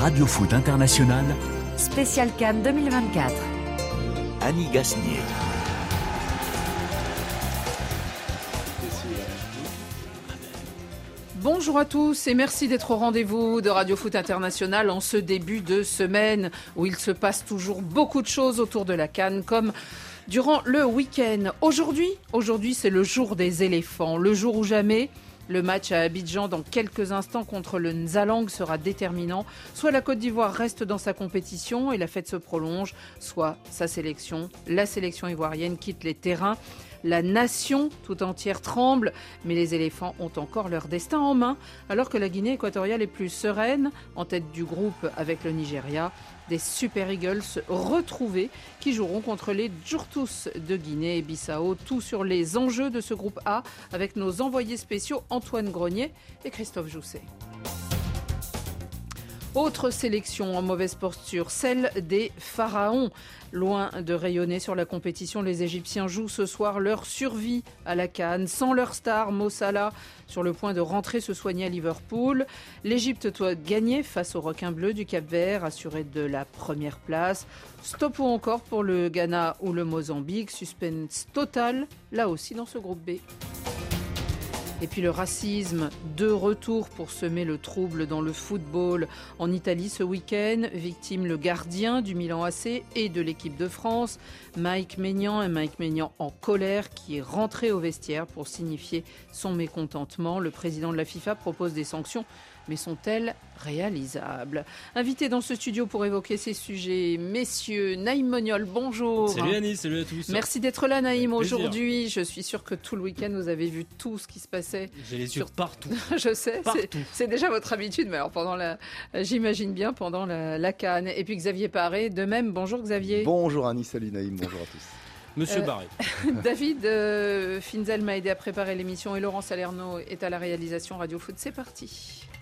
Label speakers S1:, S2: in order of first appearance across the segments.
S1: Radio Foot International.
S2: Spécial Cannes 2024.
S1: Annie Gasnier.
S3: Bonjour à tous et merci d'être au rendez-vous de Radio Foot International en ce début de semaine où il se passe toujours beaucoup de choses autour de la Cannes comme durant le week-end. Aujourd'hui, aujourd'hui c'est le jour des éléphants, le jour où jamais le match à Abidjan dans quelques instants contre le Nzalang sera déterminant. Soit la Côte d'Ivoire reste dans sa compétition et la fête se prolonge, soit sa sélection, la sélection ivoirienne quitte les terrains. La nation tout entière tremble, mais les éléphants ont encore leur destin en main, alors que la Guinée équatoriale est plus sereine, en tête du groupe avec le Nigeria. Des Super Eagles retrouvés qui joueront contre les Djurtus de Guinée et Bissau. Tout sur les enjeux de ce groupe A avec nos envoyés spéciaux Antoine Grenier et Christophe Jousset. Autre sélection en mauvaise posture, celle des Pharaons. Loin de rayonner sur la compétition, les Égyptiens jouent ce soir leur survie à la Cannes. Sans leur star, Mossala, sur le point de rentrer se soigner à Liverpool. L'Égypte doit gagner face aux requins bleus du Cap Vert, assuré de la première place. Stop encore pour le Ghana ou le Mozambique. Suspense total, là aussi dans ce groupe B. Et puis le racisme, de retour pour semer le trouble dans le football. En Italie ce week-end, victime le gardien du Milan AC et de l'équipe de France, Mike Maignan, un Mike Maignan en colère qui est rentré au vestiaire pour signifier son mécontentement. Le président de la FIFA propose des sanctions mais sont-elles réalisables? Invité dans ce studio pour évoquer ces sujets, messieurs, Naïm Moniol, bonjour.
S4: Salut Annie, salut à tous.
S3: Merci d'être là Naïm aujourd'hui. Je suis sûr que tout le week-end vous avez vu tout ce qui se passait.
S4: J'ai les yeux
S3: sur
S4: partout.
S3: Je sais,
S4: Partout.
S3: c'est déjà votre habitude, mais alors pendant la, j'imagine bien pendant la, la Cannes. Et puis Xavier Paré, de même, bonjour Xavier.
S5: Bonjour Annie, salut Naïm, bonjour à tous.
S4: Monsieur
S3: Euh,
S4: Barré.
S3: David euh, Finzel m'a aidé à préparer l'émission et Laurent Salerno est à la réalisation Radio Foot. C'est parti.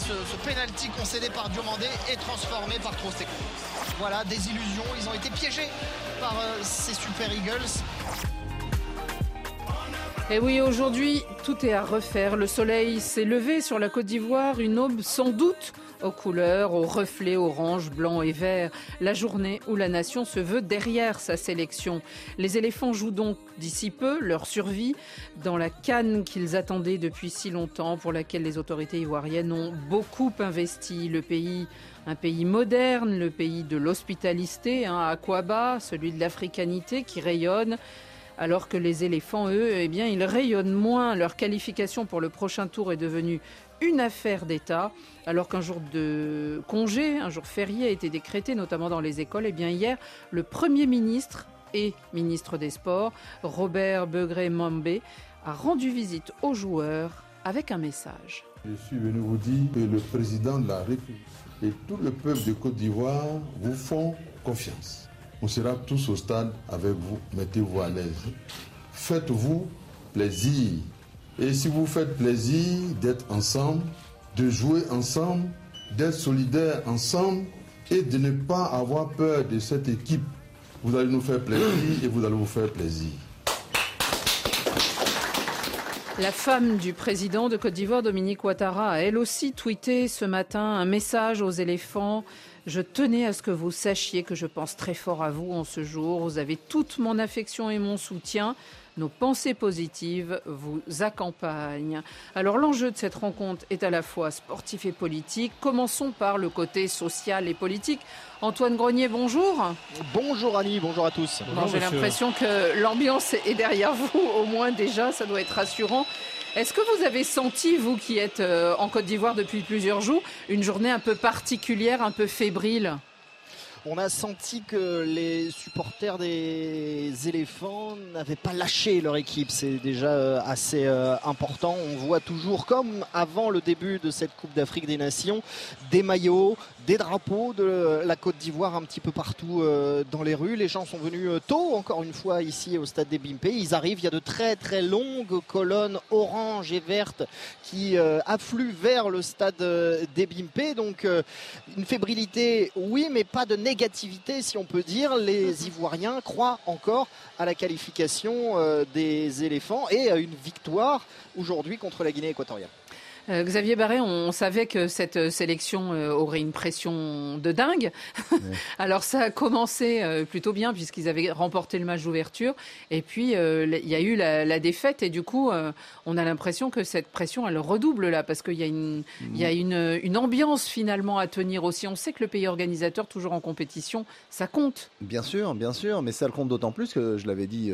S6: ce, penalty concédé par Diomandé et transformé par Trostek. Voilà, des illusions. Ils ont été piégés par euh, ces Super Eagles.
S3: Et oui, aujourd'hui, tout est à refaire. Le soleil s'est levé sur la Côte d'Ivoire, une aube sans doute aux couleurs, aux reflets orange, blanc et vert. La journée où la nation se veut derrière sa sélection. Les éléphants jouent donc d'ici peu leur survie dans la canne qu'ils attendaient depuis si longtemps, pour laquelle les autorités ivoiriennes ont beaucoup investi. Le pays, un pays moderne, le pays de l'hospitalité, hein, Aquaba, celui de l'africanité qui rayonne alors que les éléphants, eux, eh bien, ils rayonnent moins. Leur qualification pour le prochain tour est devenue une affaire d'État, alors qu'un jour de congé, un jour férié a été décrété, notamment dans les écoles. Eh bien, hier, le Premier ministre et ministre des Sports, Robert Begré-Mambé, a rendu visite aux joueurs avec un message.
S7: Je suis venu vous dire que le président de la République et tout le peuple de Côte d'Ivoire vous font confiance. On sera tous au stade avec vous. Mettez-vous à l'aise. Faites-vous plaisir. Et si vous faites plaisir d'être ensemble, de jouer ensemble, d'être solidaires ensemble et de ne pas avoir peur de cette équipe, vous allez nous faire plaisir et vous allez vous faire plaisir.
S3: La femme du président de Côte d'Ivoire, Dominique Ouattara, a elle aussi tweeté ce matin un message aux éléphants. Je tenais à ce que vous sachiez que je pense très fort à vous en ce jour. Vous avez toute mon affection et mon soutien. Nos pensées positives vous accompagnent. Alors l'enjeu de cette rencontre est à la fois sportif et politique. Commençons par le côté social et politique. Antoine Grenier, bonjour.
S6: Bonjour Annie, bonjour à tous.
S3: Bon, J'ai l'impression que l'ambiance est derrière vous, au moins déjà, ça doit être rassurant. Est-ce que vous avez senti, vous qui êtes euh, en Côte d'Ivoire depuis plusieurs jours, une journée un peu particulière, un peu fébrile?
S8: On a senti que les supporters des éléphants n'avaient pas lâché leur équipe. C'est déjà euh, assez euh, important. On voit toujours, comme avant le début de cette Coupe d'Afrique des Nations, des maillots, des drapeaux de la Côte d'Ivoire un petit peu partout euh, dans les rues. Les gens sont venus tôt, encore une fois, ici au stade des Bimpe. Ils arrivent, il y a de très très longues colonnes orange et vertes qui affluent vers le stade des Bimpe. Donc une fébrilité, oui, mais pas de négativité, si on peut dire. Les Ivoiriens croient encore à la qualification euh, des éléphants et à une victoire aujourd'hui contre la Guinée équatoriale.
S3: Euh, Xavier Barré, on savait que cette euh, sélection euh, aurait une pression de dingue. Alors ça a commencé plutôt bien puisqu'ils avaient remporté le match d'ouverture. Et puis il y a eu la, défaite et du coup on a l'impression que cette pression elle redouble là parce qu'il y a, une, il y a une, une, ambiance finalement à tenir aussi. On sait que le pays organisateur toujours en compétition, ça compte.
S5: Bien sûr, bien sûr, mais ça le compte d'autant plus que je l'avais dit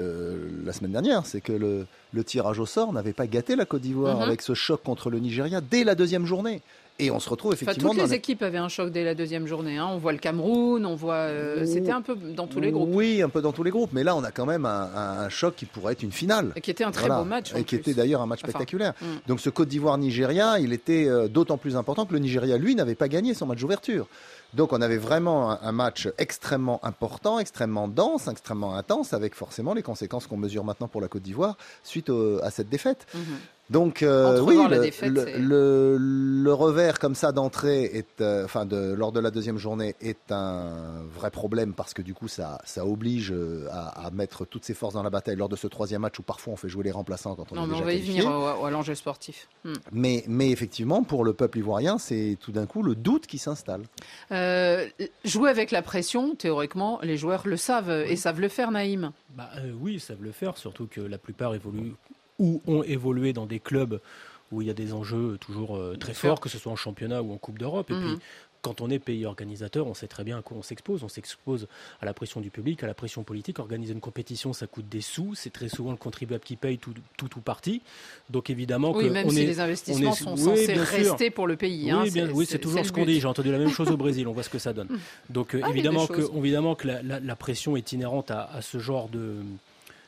S5: la semaine dernière, c'est que le, le tirage au sort n'avait pas gâté la Côte d'Ivoire mhm. avec ce choc contre le Nigeria dès la deuxième journée. Et on se retrouve effectivement.
S3: toutes les équipes avaient un choc dès la deuxième journée. Hein. On voit le Cameroun, on voit. Euh, c'était un peu dans tous les groupes.
S5: Oui, un peu dans tous les groupes. Mais là, on a quand même un, choc qui pourrait être une finale.
S3: Et qui était un très beau match.
S5: Et qui était d'ailleurs un match spectaculaire.
S3: Hmm.
S5: Donc ce Côte d'Ivoire-Nigeria, il était euh, d'autant plus important que le Nigeria, lui, n'avait pas gagné son match d'ouverture. Donc on avait vraiment un, match extrêmement important, extrêmement dense, extrêmement intense, avec forcément les conséquences qu'on mesure maintenant pour la Côte d'Ivoire suite à cette défaite. Mhm. Donc euh, oui, le, le, revers comme ça d'entrée est, euh, enfin de, lors de la deuxième journée est un vrai problème parce que du coup ça, ça oblige euh, à, mettre toutes ses forces dans la bataille lors de ce troisième match où parfois on fait jouer les remplaçants quand on
S3: non,
S5: est
S3: mais
S5: on
S3: va y venir à, l'enjeu sportif.
S5: Hmm. Mais, mais effectivement pour le peuple ivoirien c'est tout d'un coup le doute qui s'installe.
S3: Jouer avec la pression, théoriquement les joueurs le savent et savent le faire, Naïm.
S4: Bah, oui, ils savent le faire, surtout que la plupart évoluent ou ont évolué dans des clubs où il y a des enjeux toujours euh, très forts, que ce soit en championnat ou en Coupe d'Europe. Et puis, mhm. Quand on est pays organisateur, on sait très bien à quoi on s'expose. On s'expose à la pression du public, à la pression politique. Organiser une compétition, ça coûte des sous. C'est très souvent le contribuable qui paye tout, tout ou partie. Donc évidemment
S3: oui,
S4: que
S3: même si les investissements sont censés rester pour le pays.
S4: Hein, oui, c'est toujours ce qu'on dit. J'ai entendu la même chose au Brésil. On voit ce que ça donne. Donc ah, évidemment, que, évidemment que la, pression est inhérente à ce genre de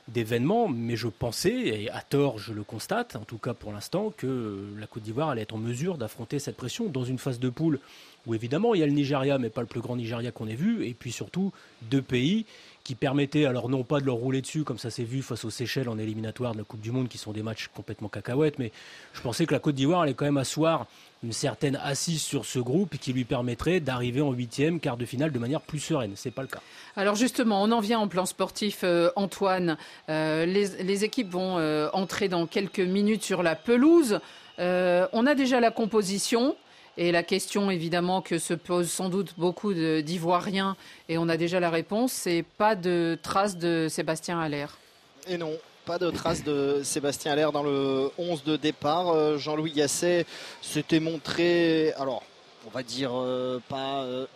S4: d'événements, mais je pensais, et à tort je le constate, en tout cas pour l'instant, que la Côte d'Ivoire allait être en mesure d'affronter cette pression dans une phase de poule où évidemment il y a le Nigeria, mais pas le plus grand Nigeria qu'on ait vu, et puis surtout deux pays qui permettaient, alors non pas de leur rouler dessus comme ça s'est vu face aux Seychelles en éliminatoire de la Coupe du Monde, qui sont des matchs complètement cacahuètes, mais je pensais que la Côte d'Ivoire allait quand même asseoir une certaine assise sur ce groupe qui lui permettrait d'arriver en huitième, quart de finale de manière plus sereine. C'est pas le cas.
S3: Alors justement, on en vient en plan sportif, euh, Antoine. Euh, les, équipes vont euh, entrer dans quelques minutes sur la pelouse. on a déjà la composition. Et la question, évidemment, que se posent sans doute beaucoup d'Ivoiriens, et on a déjà la réponse, c'est pas de traces de Sébastien Allaire.
S8: Et non, pas de traces de Sébastien Allaire dans le 11 de départ. Euh, Jean-Louis Gasset s'était montré, alors on va dire euh, pas euh,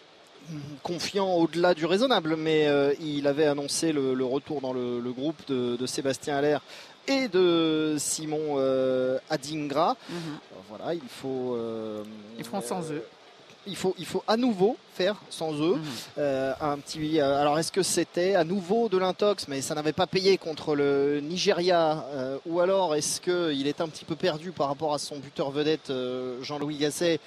S8: confiant au-delà du raisonnable, mais il avait annoncé le, retour dans le, groupe de, Sébastien Allaire et de Simon Adingra.
S3: Mhm.
S8: Voilà, il faut.
S3: Ils feront sans eux
S8: il faut, il faut à nouveau faire sans eux. Mhm. Euh, un petit, euh, alors est-ce que c'était à nouveau de l'intox, mais ça n'avait pas payé contre le Nigeria, euh, ou alors est-ce qu'il est un petit peu perdu par rapport à son buteur vedette Jean-Louis Gasset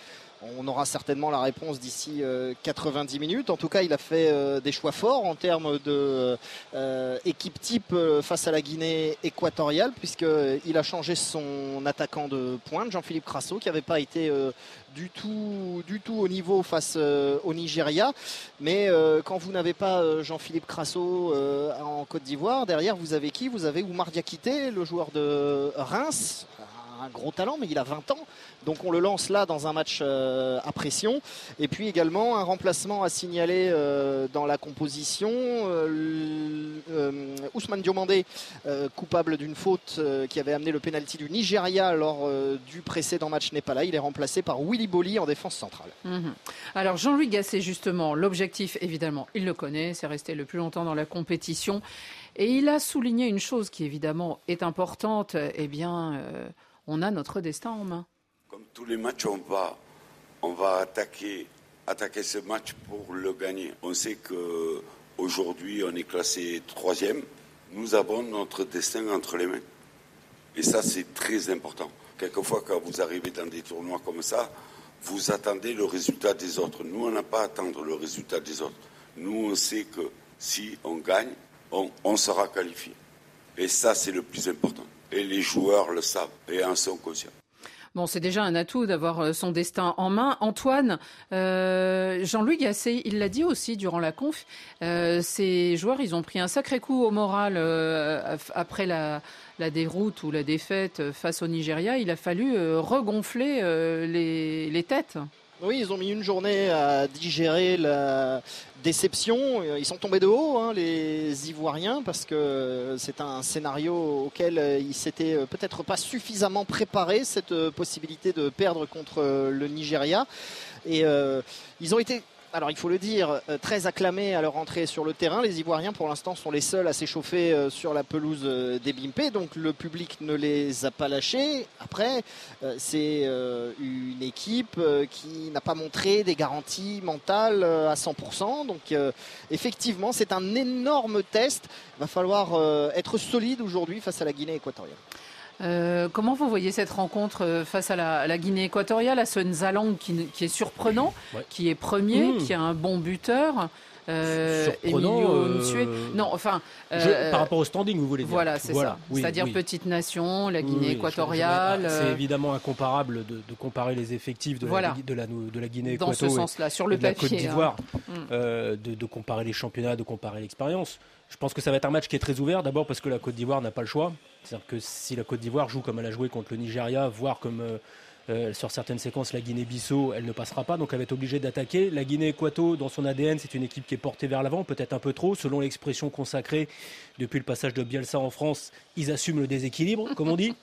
S8: on aura certainement la réponse d'ici 90 minutes. En tout cas, il a fait des choix forts en termes de équipe type face à la Guinée équatoriale, puisqu'il a changé son attaquant de pointe, Jean-Philippe Crasso, qui n'avait pas été du tout, du au niveau face euh, au Nigeria. Mais euh, quand vous n'avez pas euh, Jean-Philippe Crasso en Côte d'Ivoire, derrière vous avez qui? Vous avez Oumar Diakité, le joueur de Reims, un gros talent, mais il a 20 ans. Donc on le lance là dans un match euh, à pression. Et puis également un remplacement à signaler euh, dans la composition. Euh, Ousmane Diomandé, coupable d'une faute qui avait amené le pénalty du Nigeria lors du précédent match n'est pas là. Il est remplacé par Willy Bolly en défense centrale.
S3: Mhm. Alors Jean-Louis Gasset, justement, l'objectif, évidemment, il le connaît, c'est rester le plus longtemps dans la compétition. Et il a souligné une chose qui, évidemment, est importante. Eh bien, on a notre destin en main
S9: comme tous les matchs, on va, on va attaquer attaquer ce match pour le gagner. On sait que aujourd'hui on est classé troisième. Nous avons notre destin entre les mains. Et ça, c'est très important. Quelquefois, quand vous arrivez dans des tournois comme ça, vous attendez le résultat des autres. Nous, on n'a pas à attendre le résultat des autres. Nous, on sait que si on gagne, on, on sera qualifié. Et ça, c'est le plus important. Et les joueurs le savent et en sont conscients.
S3: Bon, c'est déjà un atout d'avoir euh, son destin en main. Antoine, euh, Jean-Louis Gasset, il l'a dit aussi durant la conf, euh, ces joueurs, ils ont pris un sacré coup au moral après la, déroute ou la défaite face au Nigeria. Il a fallu regonfler les têtes.
S6: Oui, ils ont mis une journée à digérer la déception. Ils sont tombés de haut, hein, les Ivoiriens, parce que c'est un scénario auquel ils s'étaient peut-être pas suffisamment préparés, cette possibilité de perdre contre le Nigeria. Et euh, ils ont été alors il faut le dire, euh, très acclamés à leur entrée sur le terrain. Les Ivoiriens, pour l'instant, sont les seuls à s'échauffer euh, sur la pelouse euh, des Bimpé, donc le public ne les a pas lâchés. Après, c'est une équipe qui n'a pas montré des garanties mentales à 100%. Donc effectivement, c'est un énorme test. Il va falloir être solide aujourd'hui face à la Guinée équatoriale.
S3: Euh, comment vous voyez cette rencontre euh, face à la, à la Guinée équatoriale, à ce Nzalang qui, qui est surprenant,
S4: Ouais.
S3: qui est premier,
S4: Mmh.
S3: qui a un bon buteur euh,
S4: Surprenant, euh.
S3: Non, enfin.
S4: Je- par rapport au standing, vous voulez dire
S3: Voilà, c'est ça.
S4: oui,
S3: C'est-à-dire
S4: oui.
S3: petite nation, la Guinée
S4: oui,
S3: équatoriale.
S4: C'est
S3: euh,
S4: évidemment incomparable de, de comparer les effectifs de,
S3: Voilà.
S4: la, de, la, de la Guinée
S3: dans ce sens-là, sur
S4: et
S3: le
S4: de la
S3: papier.
S4: Côte
S3: hein.
S4: d'Ivoire,
S3: Mm.
S4: euh, de, de comparer les championnats, de comparer l'expérience. Je pense que ça va être un match qui est très ouvert, d'abord parce que la Côte d'Ivoire n'a pas le choix. C'est-à-dire que si la Côte d'Ivoire joue comme elle a joué contre le Nigeria, voire comme euh, euh, sur certaines séquences la Guinée-Bissau, elle ne passera pas, donc elle va être obligée d'attaquer. La Guinée-Équato, dans son ADN, c'est une équipe qui est portée vers l'avant, peut-être un peu trop, selon l'expression consacrée depuis le passage de Bielsa en France, ils assument le déséquilibre, comme on dit.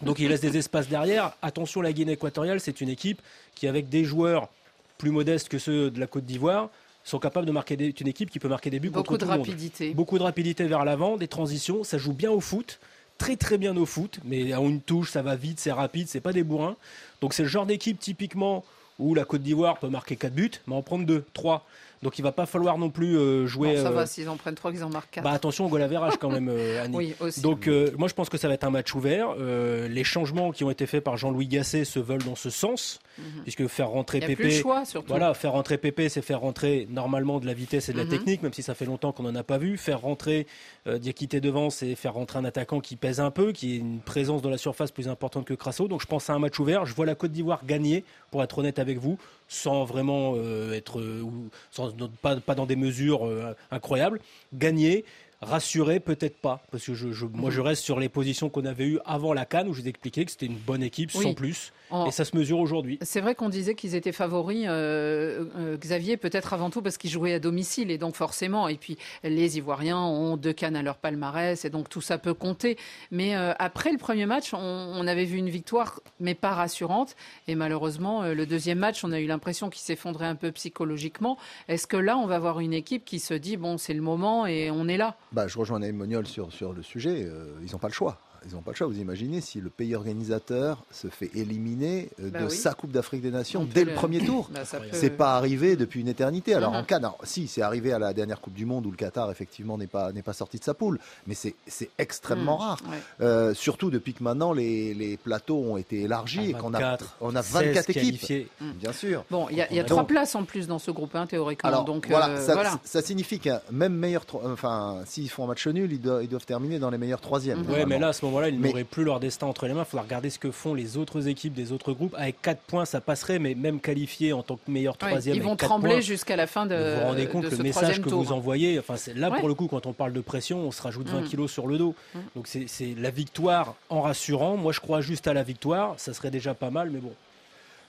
S4: Donc ils laissent des espaces derrière. Attention, la Guinée équatoriale, c'est une équipe qui, avec des joueurs plus modestes que ceux de la Côte d'Ivoire, sont capables de marquer des, une équipe qui peut marquer des buts
S3: Beaucoup
S4: contre
S3: de
S4: tout le monde.
S3: rapidité.
S4: Beaucoup de rapidité vers l'avant, des transitions, ça joue bien au foot, très très bien au foot, mais à une touche, ça va vite, c'est rapide, c'est pas des bourrins. Donc c'est le genre d'équipe typiquement où la Côte d'Ivoire peut marquer 4 buts, mais en prendre 2, 3. Donc il va pas falloir non plus euh, jouer.
S3: Ça
S4: euh,
S3: va, s'ils en prennent trois, qu'ils en marquent quatre.
S4: bah attention au goal quand même, euh, Annie.
S3: oui, aussi.
S4: Donc euh, moi je pense que ça va être un match ouvert. Euh, les changements qui ont été faits par Jean-Louis Gasset se veulent dans ce sens,
S3: Mhm.
S4: puisque faire rentrer
S3: plus le choix, surtout.
S4: voilà, faire rentrer Pépé, c'est faire rentrer normalement de la vitesse et de la
S3: Mhm.
S4: technique, même si ça fait longtemps qu'on n'en a pas vu. Faire rentrer euh, Diakité devant, c'est faire rentrer un attaquant qui pèse un peu, qui a une présence dans la surface plus importante que Crasso. Donc je pense à un match ouvert. Je vois la Côte d'Ivoire gagner, pour être honnête avec vous, sans vraiment euh, être, euh, sans, pas, pas dans des mesures euh, incroyables. Gagner. Rassuré, peut-être pas, parce que je, je- moi je reste sur les positions qu'on avait eues avant la Cannes où je vous ai expliqué que c'était une bonne équipe
S3: Oui.
S4: sans plus,
S3: En-
S4: et ça se mesure aujourd'hui.
S3: C'est vrai qu'on disait qu'ils étaient favoris, euh, euh, Xavier, peut-être avant tout parce qu'ils jouaient à domicile et donc forcément, et puis les Ivoiriens ont deux cannes à leur palmarès et donc tout ça peut compter. Mais euh, après le premier match, on, on avait vu une victoire, mais pas rassurante. Et malheureusement, euh, le deuxième match, on a eu l'impression qu'il s'effondrait un peu psychologiquement. Est-ce que là, on va avoir une équipe qui se dit, bon, c'est le moment et on est là?
S5: Bah, je rejoins Naïm Moniol sur, sur le sujet. euh, ils n'ont pas le choix. Ils n'ont pas le choix. Vous imaginez si le pays organisateur se fait éliminer euh,
S3: Bah
S5: de
S3: oui.
S5: sa Coupe d'Afrique des Nations dès le
S3: le-
S5: premier tour.
S3: Bah, peut-
S5: C'est pas arrivé depuis une éternité. Alors
S3: Mhm.
S5: en Cannes, alors, si c'est arrivé à la dernière Coupe du Monde où le Qatar effectivement n'est pas n'est pas sorti de sa poule, mais c'est c'est extrêmement
S3: Hmm,
S5: rare.
S3: ouais.
S5: Euh, surtout depuis que maintenant les, les plateaux ont été élargis et qu'on a
S4: 24,
S5: on a
S4: 16
S5: 24 équipes.
S4: qualifiés.
S5: Bien sûr.
S3: Bon, il y a, il y a
S5: Donc-
S3: trois places en plus dans ce groupe, hein, théoriquement.
S5: Alors
S3: donc
S5: voilà,
S3: euh,
S5: ça,
S3: voilà.
S5: ça signifie qu'un même meilleur, enfin s'ils font un match nul, ils doivent, ils doivent terminer dans les meilleurs troisièmes.
S3: Mhm.
S4: Ouais, mais là, à ce moment-là, ils
S5: Mais-
S4: n'auraient plus leur destin entre les mains. Il faudra regarder ce que font les autres équipes des autres groupes. Avec 4 points, ça passerait, mais même qualifiés en tant que meilleur
S3: Ouais,
S4: troisième.
S3: ils vont trembler jusqu'à la fin de,
S4: vous vous rendez compte
S3: de
S4: le message que
S3: tour.
S4: vous envoyez. Enfin, c'est- là,
S3: Ouais.
S4: pour le coup, quand on parle de pression, on se rajoute 20
S3: Mhm.
S4: kilos sur le dos.
S3: Mhm.
S4: Donc, c'est c'est la victoire en rassurant. Moi, je crois juste à la victoire. Ça serait déjà pas mal, mais bon.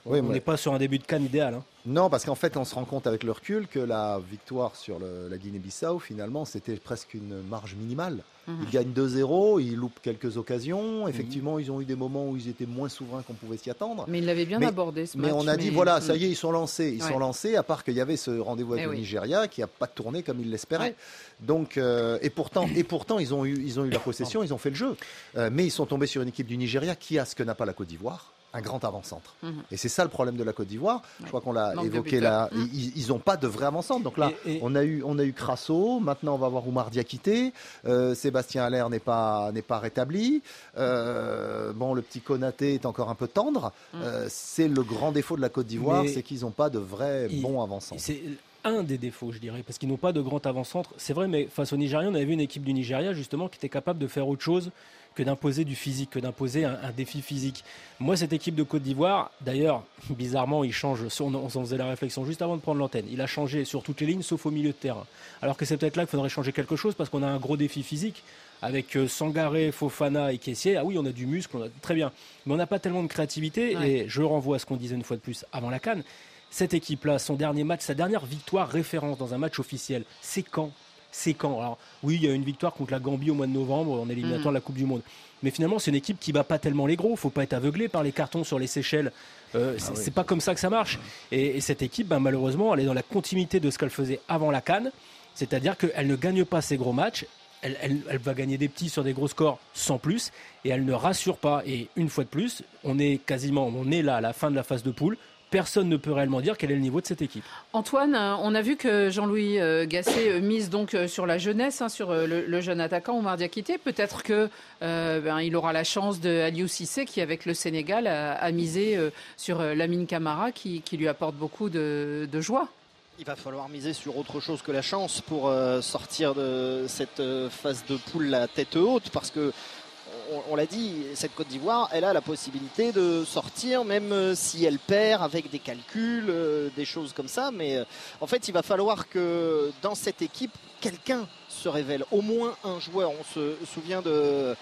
S5: Oui,
S4: on
S5: mais-
S4: n'est pas sur un début de canne idéal. hein.
S5: Non, parce qu'en fait, on se rend compte avec le recul que la victoire sur le- la Guinée-Bissau, finalement, c'était presque une marge minimale.
S3: Mhm.
S5: Ils gagnent 2-0, ils loupent quelques occasions. Effectivement, ils ont eu des moments où ils étaient moins souverains qu'on pouvait s'y attendre.
S3: Mais il l'avait bien
S5: Mais-
S3: abordé ce
S5: Mais
S3: match.
S5: on a dit,
S3: mais-
S5: voilà,
S3: Mm.
S5: ça y est, ils sont lancés. Ils
S3: Ouais.
S5: sont lancés, à part qu'il y avait ce rendez-vous avec
S3: Eh
S5: le
S3: oui.
S5: Nigeria qui n'a pas tourné comme ils l'espéraient.
S3: Ouais.
S5: Donc, euh, et pourtant, et pourtant ils, ont eu, ils ont eu la possession, ils ont fait le jeu. Euh, mais ils sont tombés sur une équipe du Nigeria qui a ce que n'a pas la Côte d'Ivoire. Un grand avant-centre.
S3: Mhm.
S5: Et c'est ça le problème de la Côte d'Ivoire. Je crois qu'on l'a évoqué là.
S3: Mhm.
S5: Ils n'ont pas de vrai avant-centre. Donc là,
S4: Et- et-
S5: on a eu on a eu Crasso. Maintenant, on va voir Oumar Diakité. Euh, Sébastien Allaire n'est pas n'est pas rétabli. Euh, bon, le petit Konaté est encore un peu tendre. Euh, c'est le grand défaut de la Côte d'Ivoire, c'est qu'ils n'ont pas de
S4: Il-
S5: bons avant-centres.
S4: C'est un des défauts, je dirais, parce qu'ils n'ont pas de grand avant-centre. C'est vrai, mais face aux Nigériens, on avait vu une équipe du Nigeria justement qui était capable de faire autre chose que d'imposer du physique, que d'imposer un, un défi physique. Moi, cette équipe de Côte d'Ivoire, d'ailleurs, bizarrement, il change. On, on s'en faisait la réflexion juste avant de prendre l'antenne. Il a changé sur toutes les lignes, sauf au milieu de terrain. Alors que c'est peut-être là qu'il faudrait changer quelque chose, parce qu'on a un gros défi physique avec euh, Sangaré, Fofana et Kessier. Ah oui, on a du muscle, on a- très bien, mais on n'a pas tellement de créativité.
S3: Ouais.
S4: Et je renvoie à ce qu'on disait une fois de plus avant la Cannes. Cette équipe-là, son dernier match, sa dernière victoire référence dans un match officiel, c'est quand? C'est quand Alors oui, il y a une victoire contre la Gambie au mois de novembre en éliminatoire de la Coupe du Monde. Mais finalement, c'est une équipe qui bat pas tellement les gros. Faut pas être aveuglé par les cartons sur les Seychelles. Euh, c'est c'est pas comme ça que ça marche. Et, et cette équipe, ben, malheureusement, elle est dans la continuité de ce qu'elle faisait avant la Cannes. C'est-à-dire qu'elle ne gagne pas ses gros matchs. Elle, elle- elle va gagner des petits sur des gros scores sans plus. Et elle ne rassure pas. Et une fois de plus, on est quasiment, on est là à la fin de la phase de poule. Personne ne peut réellement dire quel est le niveau de cette équipe.
S3: Antoine, euh, on a vu que Jean-Louis euh, Gasset euh, mise donc sur la jeunesse, hein, sur le, le jeune attaquant Oumar Diakité. Peut-être que euh, ben, il aura la chance de Aliou Cissé qui, avec le Sénégal, a, a misé euh, sur Lamine Camara qui, qui lui apporte beaucoup de, de joie.
S8: Il va falloir miser sur autre chose que la chance pour euh, sortir de cette euh, phase de poule la tête haute parce que on, l'a dit, cette Côte d'Ivoire, elle a la possibilité de sortir même euh, si elle perd avec des calculs, euh, des choses comme ça. Mais euh, en fait, il va falloir que dans cette équipe, quelqu'un se révèle, au moins un joueur. On se souvient de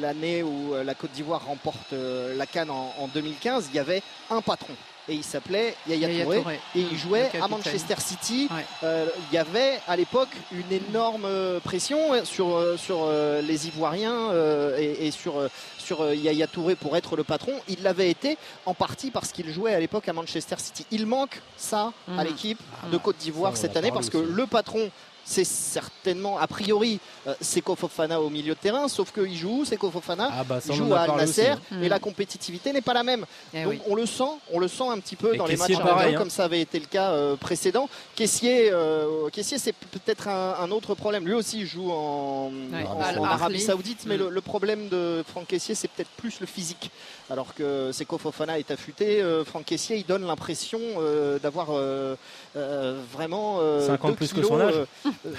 S8: l'année où la Côte d'Ivoire remporte la Cannes en 2015. Il y avait un patron et il s'appelait Yaya,
S3: Yaya
S8: Touré,
S3: Touré.
S8: et il jouait
S3: le
S8: à. Manchester City.
S3: Ouais.
S8: Euh, il y avait à l'époque une énorme euh, pression sur, euh, sur euh, les Ivoiriens euh, et, et sur, sur Yaya Touré pour être le patron. Il l'avait été en partie parce qu'il jouait à l'époque à Manchester City. Il manque ça à
S3: Mhm.
S8: l'équipe de Côte d'Ivoire cette année parce que le patron c'est certainement, a priori, euh, Seko Fofana au milieu de terrain, sauf qu'il joue où Seko Fofana
S4: Ah bah
S8: il joue
S4: a
S8: à Al Nasser et la compétitivité n'est pas la même.
S3: Eh
S8: Donc
S3: oui.
S8: on le sent, on le sent un petit peu
S4: Et
S8: dans les matchs
S4: pareil, hein.
S8: comme ça avait été le cas euh, précédent. Caissier, euh, Caissier c'est peut-être un, un autre problème. Lui aussi il joue en,
S3: Ouais,
S8: en-
S3: Al
S8: en
S3: Ahly.
S8: Arabie Saoudite, mais le, le problème de Franck Caissier c'est peut-être plus le physique. Alors que Seko Fofana est affûté, euh, Franck Caissier il donne l'impression euh, d'avoir vraiment euh,
S4: 50
S8: deux
S4: plus que son âge.
S8: euh, euh,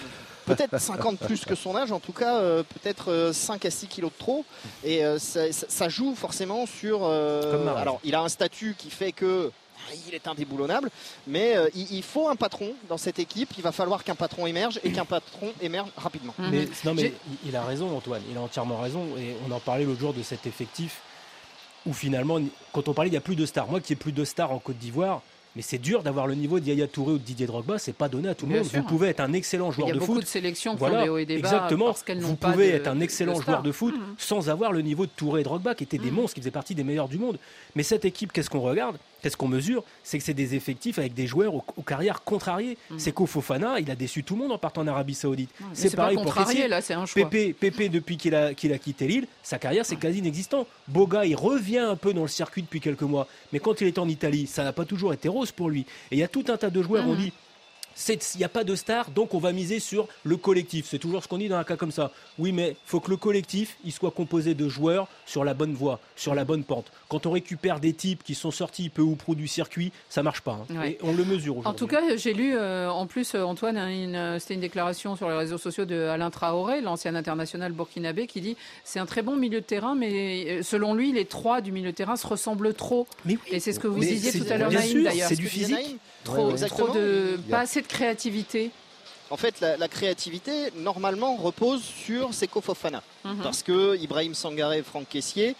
S8: Peut-être 50 plus que son âge, en tout cas, euh, peut-être euh, 5 à 6 kilos de trop. Et euh, ça, joue forcément sur. euh, alors, il a un statut qui fait que. ah, Il est indéboulonnable, mais euh, il, il faut un patron dans cette équipe. Il va falloir qu'un patron émerge et qu'un patron émerge rapidement.
S3: Mhm.
S4: Mais, non, mais il a raison, Antoine. Il a entièrement raison. Et on en parlait l'autre jour de cet effectif où finalement, quand on parlait, il n'y a plus de stars. Moi qui ai plus de stars en Côte d'Ivoire, mais c'est dur d'avoir le niveau d'Yaya Touré ou de Didier Drogba. C'est pas donné à tout le
S3: Bien
S4: monde.
S3: sûr.
S4: Vous pouvez être un excellent
S3: Il
S4: joueur
S3: y a
S4: de
S3: beaucoup
S4: foot.
S3: de sélections qui
S4: Voilà,
S3: des
S4: exactement.
S3: parce
S4: Vous
S3: pas
S4: pouvez
S3: de-
S4: être un excellent joueur de foot sans avoir le niveau de Touré et Drogba, qui étaient des
S3: Mhm.
S4: monstres, qui faisaient partie des meilleurs du monde. Mais cette équipe, qu'est-ce qu'on regarde? Qu'est-ce qu'on mesure C'est que c'est des effectifs avec des joueurs aux, aux carrières contrariées.
S3: Mhm.
S4: C'est qu'au Fofana, il a déçu tout le monde en partant en Arabie Saoudite. C'est
S3: pas
S4: pareil pour
S3: contrarié,
S4: Kessier.
S3: là, c'est un choix.
S4: Pépé, Pépé, depuis qu'il a, quitté Lille, sa carrière c'est quasi inexistant. Boga, il revient un peu dans le circuit depuis quelques mois, mais quand il est en Italie, ça n'a pas toujours été rose pour lui. Et il y a tout un tas de joueurs, on
S3: Mhm.
S4: dit. C'est- Il n'y a pas de star, donc on va miser sur le collectif. C'est toujours ce qu'on dit dans un cas comme ça. Oui, mais faut que le collectif il soit composé de joueurs sur la bonne voie, sur la bonne pente. Quand on récupère des types qui sont sortis peu ou prou du circuit, ça marche pas. hein.
S3: Ouais.
S4: Et on le mesure aujourd'hui.
S3: En tout cas, j'ai lu euh, en plus, euh, Antoine, hein, euh, c'était une déclaration sur les réseaux sociaux de Alain Traoré, l'ancien international burkinabé, qui dit c'est un très bon milieu de terrain, mais selon lui, les trois du milieu de terrain se ressemblent trop.
S4: mais oui,
S3: Et c'est ce que vous
S4: Mais
S3: disiez tout à l'heure, Naïm, d'ailleurs.
S4: c'est
S8: Ce
S4: du physique.
S8: Naïm,
S3: Trop,
S5: Ouais, ouais.
S3: trop de, pas assez de créativité.
S8: En fait, la, la créativité, normalement, repose sur Seko Fofana.
S3: Mhm.
S8: Parce que Ibrahim Sangaré et Franck Caissier,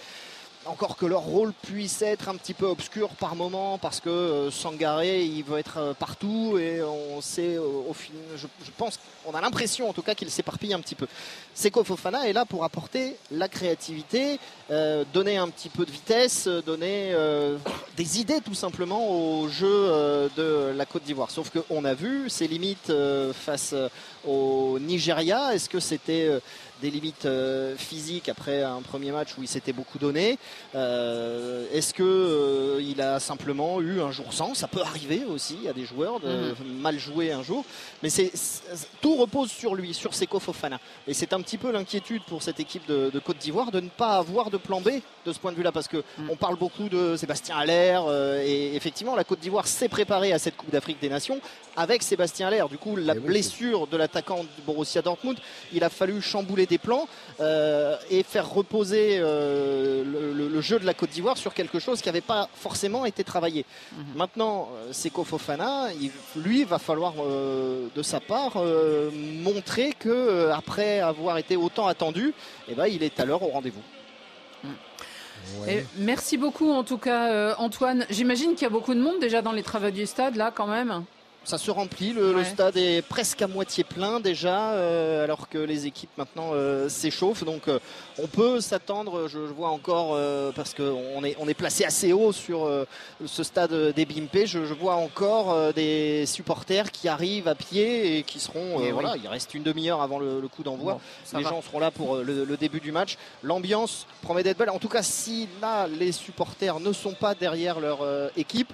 S8: encore que leur rôle puisse être un petit peu obscur par moment, parce que euh, Sangaré, il veut être euh, partout et on sait, euh, au fin, je, pense, on a l'impression en tout cas qu'il s'éparpille un petit peu. Seko Fofana est là pour apporter la créativité, euh, donner un petit peu de vitesse, donner des idées tout simplement au jeu de la Côte d'Ivoire. Sauf qu'on a vu ses limites face au Nigeria. Est-ce que c'était des limites physiques après un premier match où il s'était beaucoup donné. Est-ce que il a simplement eu un jour sans? Ça peut arriver aussi. A des joueurs de mhm. mal jouer un jour, mais c'est tout repose sur lui, sur Seko Fofana. Et c'est un petit peu l'inquiétude pour cette équipe de, Côte d'Ivoire de ne pas avoir de plan B de ce point de vue-là, parce que mhm. on parle beaucoup de Sébastien Allaire et effectivement la Côte d'Ivoire s'est préparée à cette Coupe d'Afrique des Nations avec Sébastien Allaire. Du coup, la blessure de l'attaquant de Borussia Dortmund, il a fallu chambouler des plans euh, et faire reposer euh, le, jeu de la Côte d'Ivoire sur quelque chose qui n'avait pas forcément été travaillé. Mhm. Maintenant, euh, Seko Fofana, il, lui, va falloir de sa part montrer que après avoir été autant attendu, eh ben, il est à l'heure au rendez-vous.
S3: merci beaucoup en tout cas Antoine. J'imagine qu'il y a beaucoup de monde déjà dans les travaux du stade là quand même
S8: ça se remplit. Le, stade est presque à moitié plein déjà, euh, alors que les équipes maintenant euh, s'échauffent. Donc euh, on peut s'attendre, je, vois encore, parce qu'on est, on est placé assez haut sur ce stade des Bimpe, je, vois encore des supporters qui arrivent à pied et qui seront. voilà, il reste une demi-heure avant le, coup d'envoi. les gens seront là pour le, le début du match. L'ambiance promet d'être belle. En tout cas, si là les supporters ne sont pas derrière leur équipe,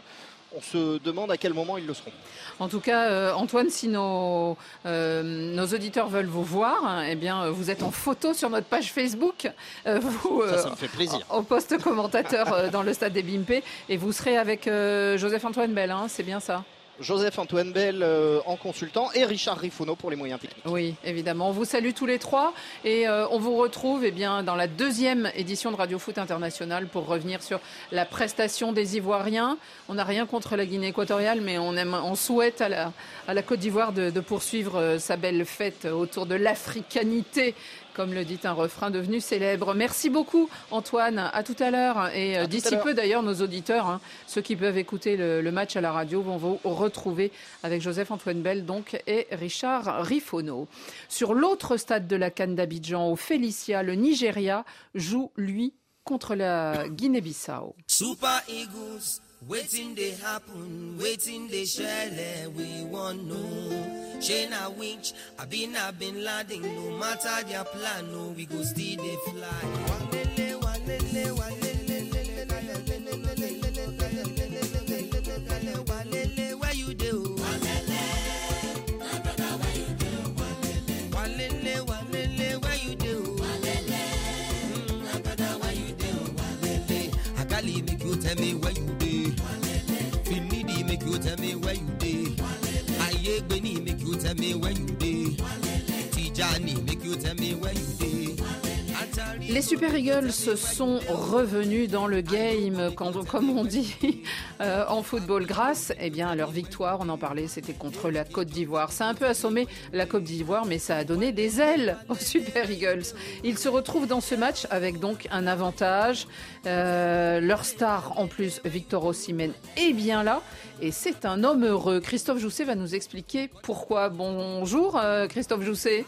S8: on se demande à quel moment ils le seront.
S3: En tout cas, euh, Antoine, si nos, euh, nos, auditeurs veulent vous voir, hein, eh bien, vous êtes en photo sur notre page Facebook.
S8: Euh, vous, ça, me fait plaisir.
S3: Au poste commentateur dans le stade des Bimpe. Et vous serez avec Joseph-Antoine Bell, hein, c'est bien ça?
S8: Joseph-Antoine Bell euh, en consultant et Richard Rifono pour les moyens techniques.
S3: Oui, évidemment. On vous salue tous les trois et euh, on vous retrouve eh bien, dans la deuxième édition de Radio Foot International pour revenir sur la prestation des Ivoiriens. On n'a rien contre la Guinée équatoriale, mais on, aime, on souhaite à la, à la Côte d'Ivoire de, de, poursuivre euh, sa belle fête autour de l'africanité comme le dit un refrain devenu célèbre. Merci beaucoup Antoine, à tout à l'heure. Et euh, d'ici peu d'ailleurs, nos auditeurs, hein, ceux qui peuvent écouter le, match à la radio, vont vous retrouver avec Joseph-Antoine Bell donc, et Richard Rifono. Sur l'autre stade de la Cannes d'Abidjan, au Félicia, le Nigeria joue, lui, contre la Guinée-Bissau.
S10: Waiting they happen waiting they share. we wan know shey na winch been I been landing. no matter their plan no we go still they fly. walele walele walele.
S3: tell me when you Les Super Eagles sont revenus dans le game, comme on dit euh, en football, grâce eh bien, à leur victoire. On en parlait, c'était contre la Côte d'Ivoire. Ça a un peu assommé la Côte d'Ivoire, mais ça a donné des ailes aux Super Eagles. Ils se retrouvent dans ce match avec donc un avantage. Euh, leur star, en plus, Victor Osimhen, est bien là. Et c'est un homme heureux. Christophe Jousset va nous expliquer pourquoi. Bonjour, euh, Christophe Jousset.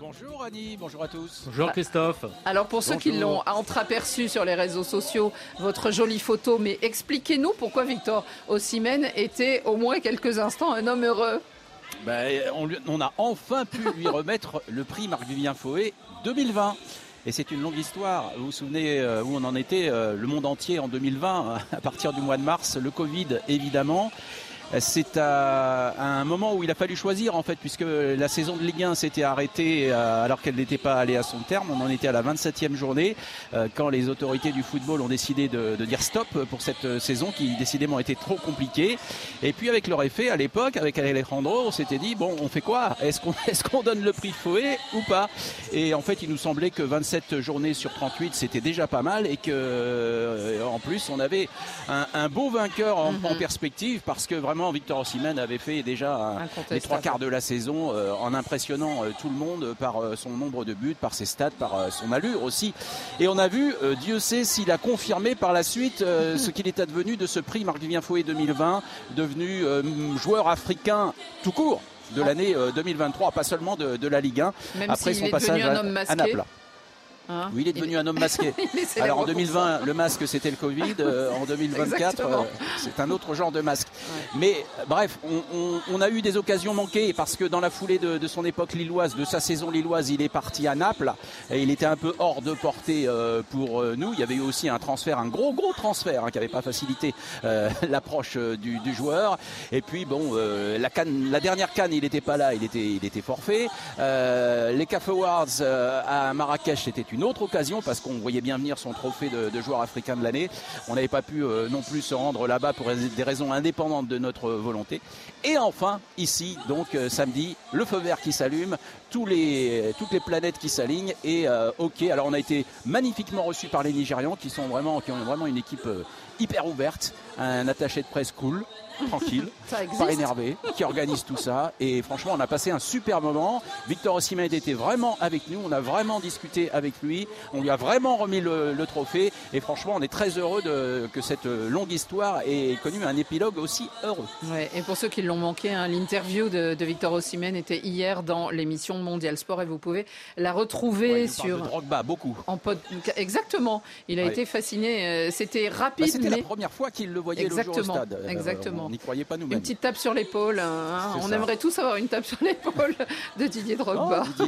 S11: Bonjour Annie, bonjour à tous.
S4: Bonjour Christophe.
S3: Alors pour ceux qui l'ont entreaperçu sur les réseaux sociaux, votre jolie photo, mais expliquez-nous pourquoi Victor Ossimène était au moins quelques instants un homme heureux.
S11: Ben, on, a enfin pu lui remettre le prix Marc-Vivien Faué 2020. Et c'est une longue histoire. Vous vous souvenez euh, où on en était, euh, le monde entier en 2020, à partir du mois de mars, le Covid évidemment. C'est à, un moment où il a fallu choisir en fait, puisque la saison de Ligue 1 s'était arrêtée euh, alors qu'elle n'était pas allée à son terme. On en était à la 27e journée euh, quand les autorités du football ont décidé de, dire stop pour cette euh, saison qui décidément était trop compliquée. Et puis avec leur effet à l'époque, avec Alejandro, on s'était dit bon, on fait quoi? Est-ce qu'on est qu'on donne le prix Fouet ou pas? Et en fait, il nous semblait que 27 journées sur 38 c'était déjà pas mal et que en plus on avait un, beau vainqueur en, en mhm. perspective parce que vraiment Victor Osimhen avait fait déjà les trois quarts de la saison euh, en impressionnant euh, tout le monde par euh, son nombre de buts, par ses stats, par son allure aussi. Et on a vu, Dieu sait s'il a confirmé par la suite ce qu'il est advenu de ce prix Marc-Vivien Fouet 2020, devenu joueur africain tout court de l'année 2023, pas seulement de, la Ligue 1,
S3: après son passage à, à Naples.
S11: Hein oui, il est devenu un homme masqué. Alors en 2020, le masque c'était le Covid. Euh, en 2024, euh, c'est un autre genre de masque. Mais bref, on, a eu des occasions manquées parce que dans la foulée de, son époque lilloise, de sa saison lilloise, il est parti à Naples et il était un peu hors de portée euh, pour nous. Il y avait eu aussi un transfert, un gros gros transfert hein, qui n'avait pas facilité l'approche du, joueur. Et puis bon, la, canne, la dernière canne, il n'était pas là, il était, il était forfait. les CAF Awards à Marrakech, c'était une une autre occasion parce qu'on voyait bien venir son trophée de, joueur africain de l'année. On n'avait pas pu euh, non plus se rendre là-bas pour des raisons indépendantes de notre volonté. Et enfin, ici, donc euh, samedi, le feu vert qui s'allume, toutes les planètes qui s'alignent et euh, ok. Alors on a été magnifiquement reçus par les Nigérians qui sont vraiment, qui ont vraiment une équipe hyper ouverte, un attaché de presse cool, tranquille, pas énervé, qui organise tout ça. Et franchement, on a passé un super moment. Victor Osimhen était vraiment avec nous. On a vraiment discuté avec lui. On lui a vraiment remis le, trophée. Et franchement, on est très heureux de, que cette longue histoire ait connu un épilogue aussi heureux.
S3: et pour ceux qui l'ont manqué, hein, l'interview de, Victor Osimhen était hier dans l'émission Mondial Sport et vous pouvez la retrouver sur.
S11: de Drogba, beaucoup.
S3: En Exactement. Il a été fasciné. Euh, c'était rapide. Bah,
S11: c'était la première fois qu'il le voyait le jour au stade.
S3: Exactement
S11: on n'y croyait pas nous-mêmes.
S3: Une petite tape sur l'épaule. Hein. On aimerait tous avoir une tape sur l'épaule de Didier Drogba.
S11: Oh,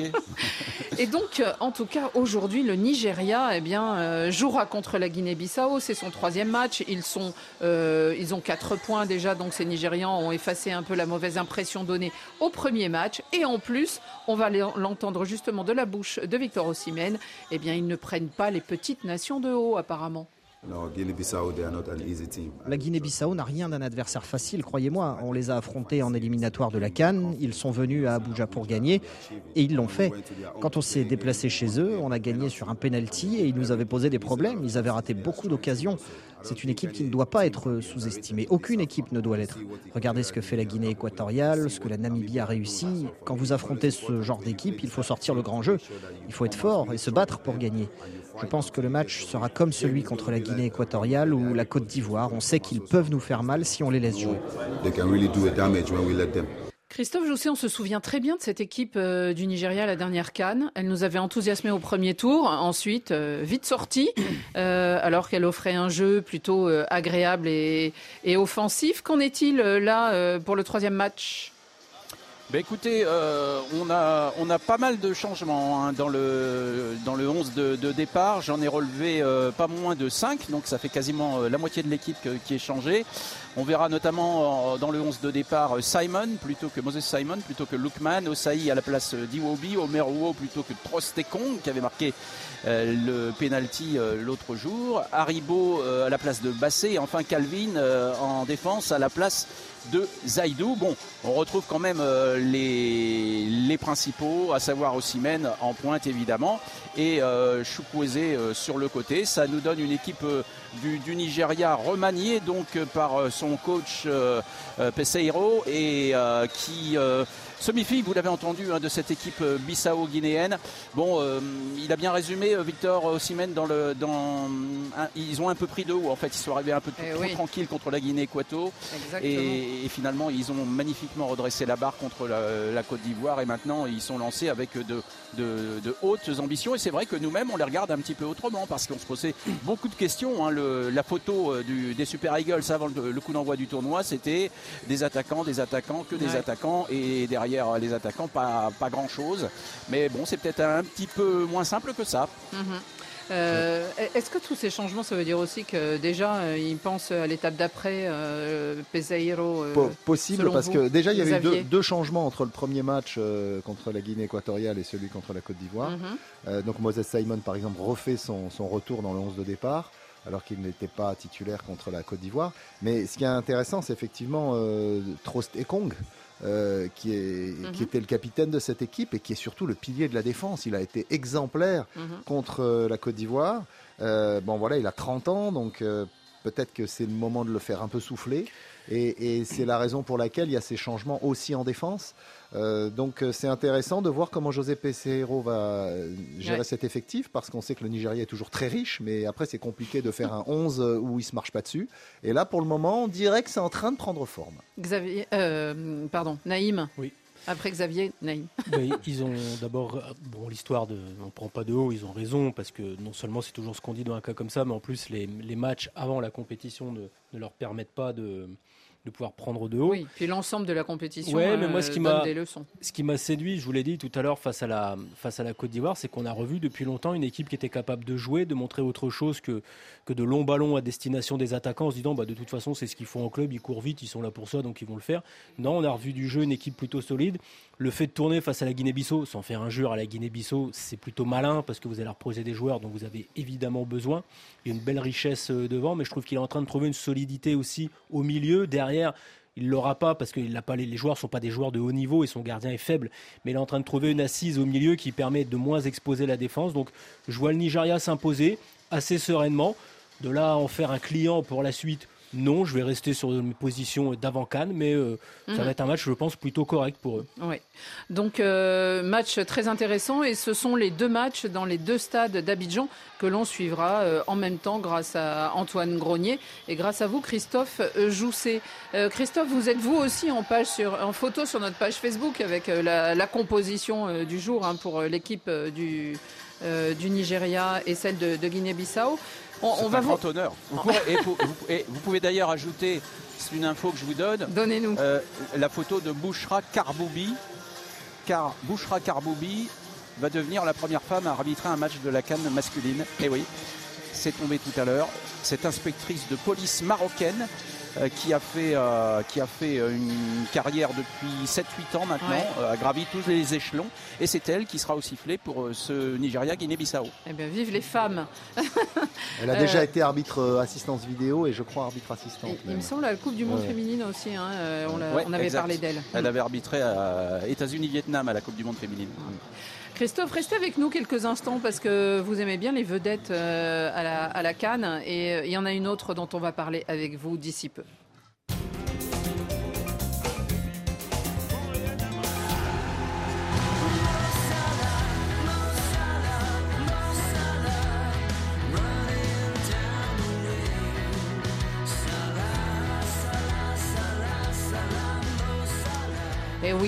S3: et donc, euh, en tout cas, aujourd'hui, le Nigeria eh bien, euh, jouera contre la Guinée-Bissau. C'est son troisième match. Ils, sont, euh, ils ont quatre points déjà, donc ces Nigérians ont effacé un peu la mauvaise impression donnée au premier match. Et en plus, on va l'entendre justement de la bouche de Victor Osimhen. Eh bien, ils ne prennent pas les petites nations de haut, apparemment.
S12: La Guinée-Bissau n'a rien d'un adversaire facile, croyez-moi. On les a affrontés en éliminatoire de la Cannes, ils sont venus à Abuja pour gagner et ils l'ont fait. Quand on s'est déplacé chez eux, on a gagné sur un penalty et ils nous avaient posé des problèmes. Ils avaient raté beaucoup d'occasions. C'est une équipe qui ne doit pas être sous-estimée. Aucune équipe ne doit l'être. Regardez ce que fait la Guinée équatoriale, ce que la Namibie a réussi. Quand vous affrontez ce genre d'équipe, il faut sortir le grand jeu. Il faut être fort et se battre pour gagner. Je pense que le match sera comme celui contre la Guinée équatoriale ou la Côte d'Ivoire. On sait qu'ils peuvent nous faire mal si on les laisse jouer.
S3: Christophe Jousset, on se souvient très bien de cette équipe euh, du Nigeria à la dernière Cannes. Elle nous avait enthousiasmé au premier tour, ensuite euh, vite sortie, euh, alors qu'elle offrait un jeu plutôt agréable et, et offensif. Qu'en est-il là pour le troisième match?
S11: Bah, écoutez, euh, on, a, on a pas mal de changements hein, dans, le, dans le 11 de, départ. J'en ai relevé euh, pas moins de 5, donc ça fait quasiment euh, la moitié de l'équipe qui est changée. On verra notamment dans le 11 de départ Simon plutôt que Moses Simon, plutôt que Lukman, Osaï à la place d'Iwobi, Omer plutôt que Trostekong qui avait marqué le penalty l'autre jour, Haribo à la place de Bassé et enfin Calvin en défense à la place de Zaidou. Bon, on retrouve quand même euh, les, les principaux, à savoir Ossimène en pointe évidemment, et euh, euh, sur le côté. Ça nous donne une équipe euh, du, du, Nigeria remaniée donc par son coach Peseiro et qui se méfie, vous l'avez entendu, hein, de cette équipe bissau-guinéenne. Bon, il a bien résumé Victor Ossimène dans le. Dans, ils ont un peu pris de haut en fait, ils sont arrivés un peu eh trop, tranquilles contre la Guinée-Équato. Et, et, finalement, ils ont magnifiquement redressé la barre contre la, Côte d'Ivoire et maintenant ils sont lancés avec de, de, de hautes ambitions c'est vrai que nous-mêmes, on les regarde un petit peu autrement parce qu'on se posait beaucoup de questions. Hein. la photo euh, des Super Eagles avant le, coup d'envoi du tournoi, c'était des attaquants, des attaquants, que des attaquants et derrière les attaquants, pas, pas grand-chose. Mais bon, c'est peut-être un petit peu moins simple que ça.
S3: Mm-hmm. Euh, est-ce que tous ces changements, ça veut dire aussi que déjà, euh, ils pensent à l'étape d'après, euh, Peseiro
S5: Possible, parce que déjà, il y avait eu deux, changements entre le premier match contre la Guinée équatoriale et celui contre la Côte d'Ivoire. Mhm. donc Moses Simon, par exemple, refait son, retour dans le 11 de départ alors qu'il n'était pas titulaire contre la Côte d'Ivoire. Mais ce qui est intéressant, c'est effectivement Trost Ekong, euh, qui, est, qui mhm. était le capitaine de cette équipe et qui est surtout le pilier de la défense. Il a été exemplaire mhm. contre euh, la Côte d'Ivoire. Euh, bon voilà, il a 30 ans, donc peut-être que c'est le moment de le faire un peu souffler. Et, c'est la raison pour laquelle il y a ces changements aussi en défense. Euh, donc euh, c'est intéressant de voir comment José Pesero va gérer cet effectif parce qu'on sait que le Nigeria est toujours très riche, mais après c'est compliqué de faire un 11 où il se marche pas dessus. Et là pour le moment, on dirait que c'est en train de prendre forme.
S3: Xavier, pardon, Naïm.
S4: Oui.
S3: Après Xavier, Naïm.
S4: ils ont d'abord, bon, l'histoire de, on prend pas de haut, ils ont raison parce que non seulement c'est toujours ce qu'on dit dans un cas comme ça, mais en plus les, matchs avant la compétition ne leur permettent pas de de pouvoir prendre de haut.
S3: Oui, puis l'ensemble de la compétition
S4: ouais, mais moi, ce
S3: euh,
S4: qui m'a,
S3: des leçons.
S4: Ce qui m'a séduit, je vous l'ai dit tout à l'heure face à la, face à la Côte d'Ivoire, c'est qu'on a revu depuis longtemps une équipe qui était capable de jouer, de montrer autre chose que, que de longs ballons à destination des attaquants en se disant bah, de toute façon c'est ce qu'ils font en club, ils courent vite, ils sont là pour ça, donc ils vont le faire. Non, on a revu du jeu une équipe plutôt solide. Le fait de tourner face à la Guinée-Bissau, sans faire injure à la Guinée-Bissau, c'est plutôt malin parce que vous allez reposer des joueurs dont vous avez évidemment besoin. Il y a une belle richesse euh, devant, mais je trouve qu'il est en train de trouver une solidité aussi au milieu, derrière. Il l'aura pas parce que pas, les, joueurs sont pas des joueurs de haut niveau et son gardien est faible. Mais il est en train de trouver une assise au milieu qui permet de moins exposer la défense. Donc je vois le Nigeria s'imposer assez sereinement. De là à en faire un client pour la suite, non, je vais rester sur mes positions d'avant Cannes, mais euh, ça
S3: mhm.
S4: va être un match, je pense, plutôt correct pour eux.
S3: Oui. Donc, euh, match très intéressant, et ce sont les deux matchs dans les deux stades d'Abidjan que l'on suivra euh, en même temps grâce à Antoine Grenier et grâce à vous, Christophe Jousset. Christophe, vous êtes vous aussi en, page sur, en photo sur notre page Facebook avec la, composition du jour hein, pour l'équipe du, du Nigeria et celle de Guinée-Bissau.
S11: On, va un grand honneur. Vous, pouvez d'ailleurs ajouter, c'est une info que je vous donne.
S3: Donnez-nous.
S11: Euh, la photo de Bouchra Karboubi. Car Bouchra Karboubi va devenir la première femme à arbitrer un match de la canne masculine. Et eh oui, c'est tombé tout à l'heure. Cette inspectrice de police marocaine euh, qui a fait, euh, qui a fait euh, une carrière depuis 7-8 ans maintenant, a gravi tous les échelons. Et c'est elle qui sera au sifflet pour ce Nigeria-Guinée-Bissau.
S3: Eh bien, vive les femmes
S5: Elle a déjà été arbitre assistance vidéo et je crois arbitre assistante.
S3: il me semble à la Coupe du Monde féminine aussi, hein, on, avait parlé d'elle.
S11: Elle avait arbitré à États-Unis-Vietnam à la Coupe du Monde féminine.
S3: Christophe, restez avec nous quelques instants parce que vous aimez bien les vedettes euh, à la, à Cannes et euh, il y en a une autre dont on va parler avec vous d'ici peu.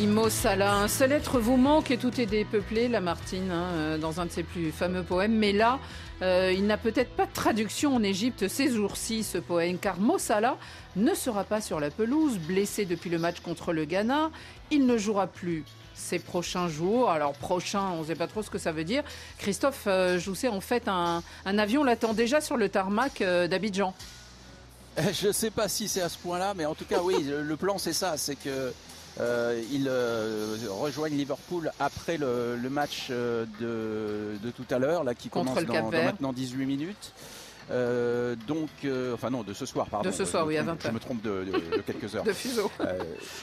S3: Oui, Mossala, un seul être vous manque et tout est dépeuplé, Lamartine, hein, euh, dans un de ses plus fameux poèmes. Mais là, euh, il n'a peut-être pas de traduction en Égypte ces jours-ci, ce poème, car Mossala ne sera pas sur la pelouse, blessé depuis le match contre le Ghana. Il ne jouera plus ces prochains jours. Alors prochain, on ne sait pas trop ce que ça veut dire. Christophe euh, Jousset, en fait, un, avion l'attend déjà sur le tarmac d'Abidjan.
S11: Je ne sais pas si c'est à ce point-là, mais en tout cas, oui, le plan c'est ça, c'est que euh, ils euh, rejoignent Liverpool après le, match euh, de, tout à l'heure, là qui commence dans, maintenant 18 minutes. Euh, donc, euh, enfin non, de ce soir, pardon.
S3: De ce soir, oui, à 20h.
S11: Je me trompe de, quelques heures.
S3: de fuseau. Euh,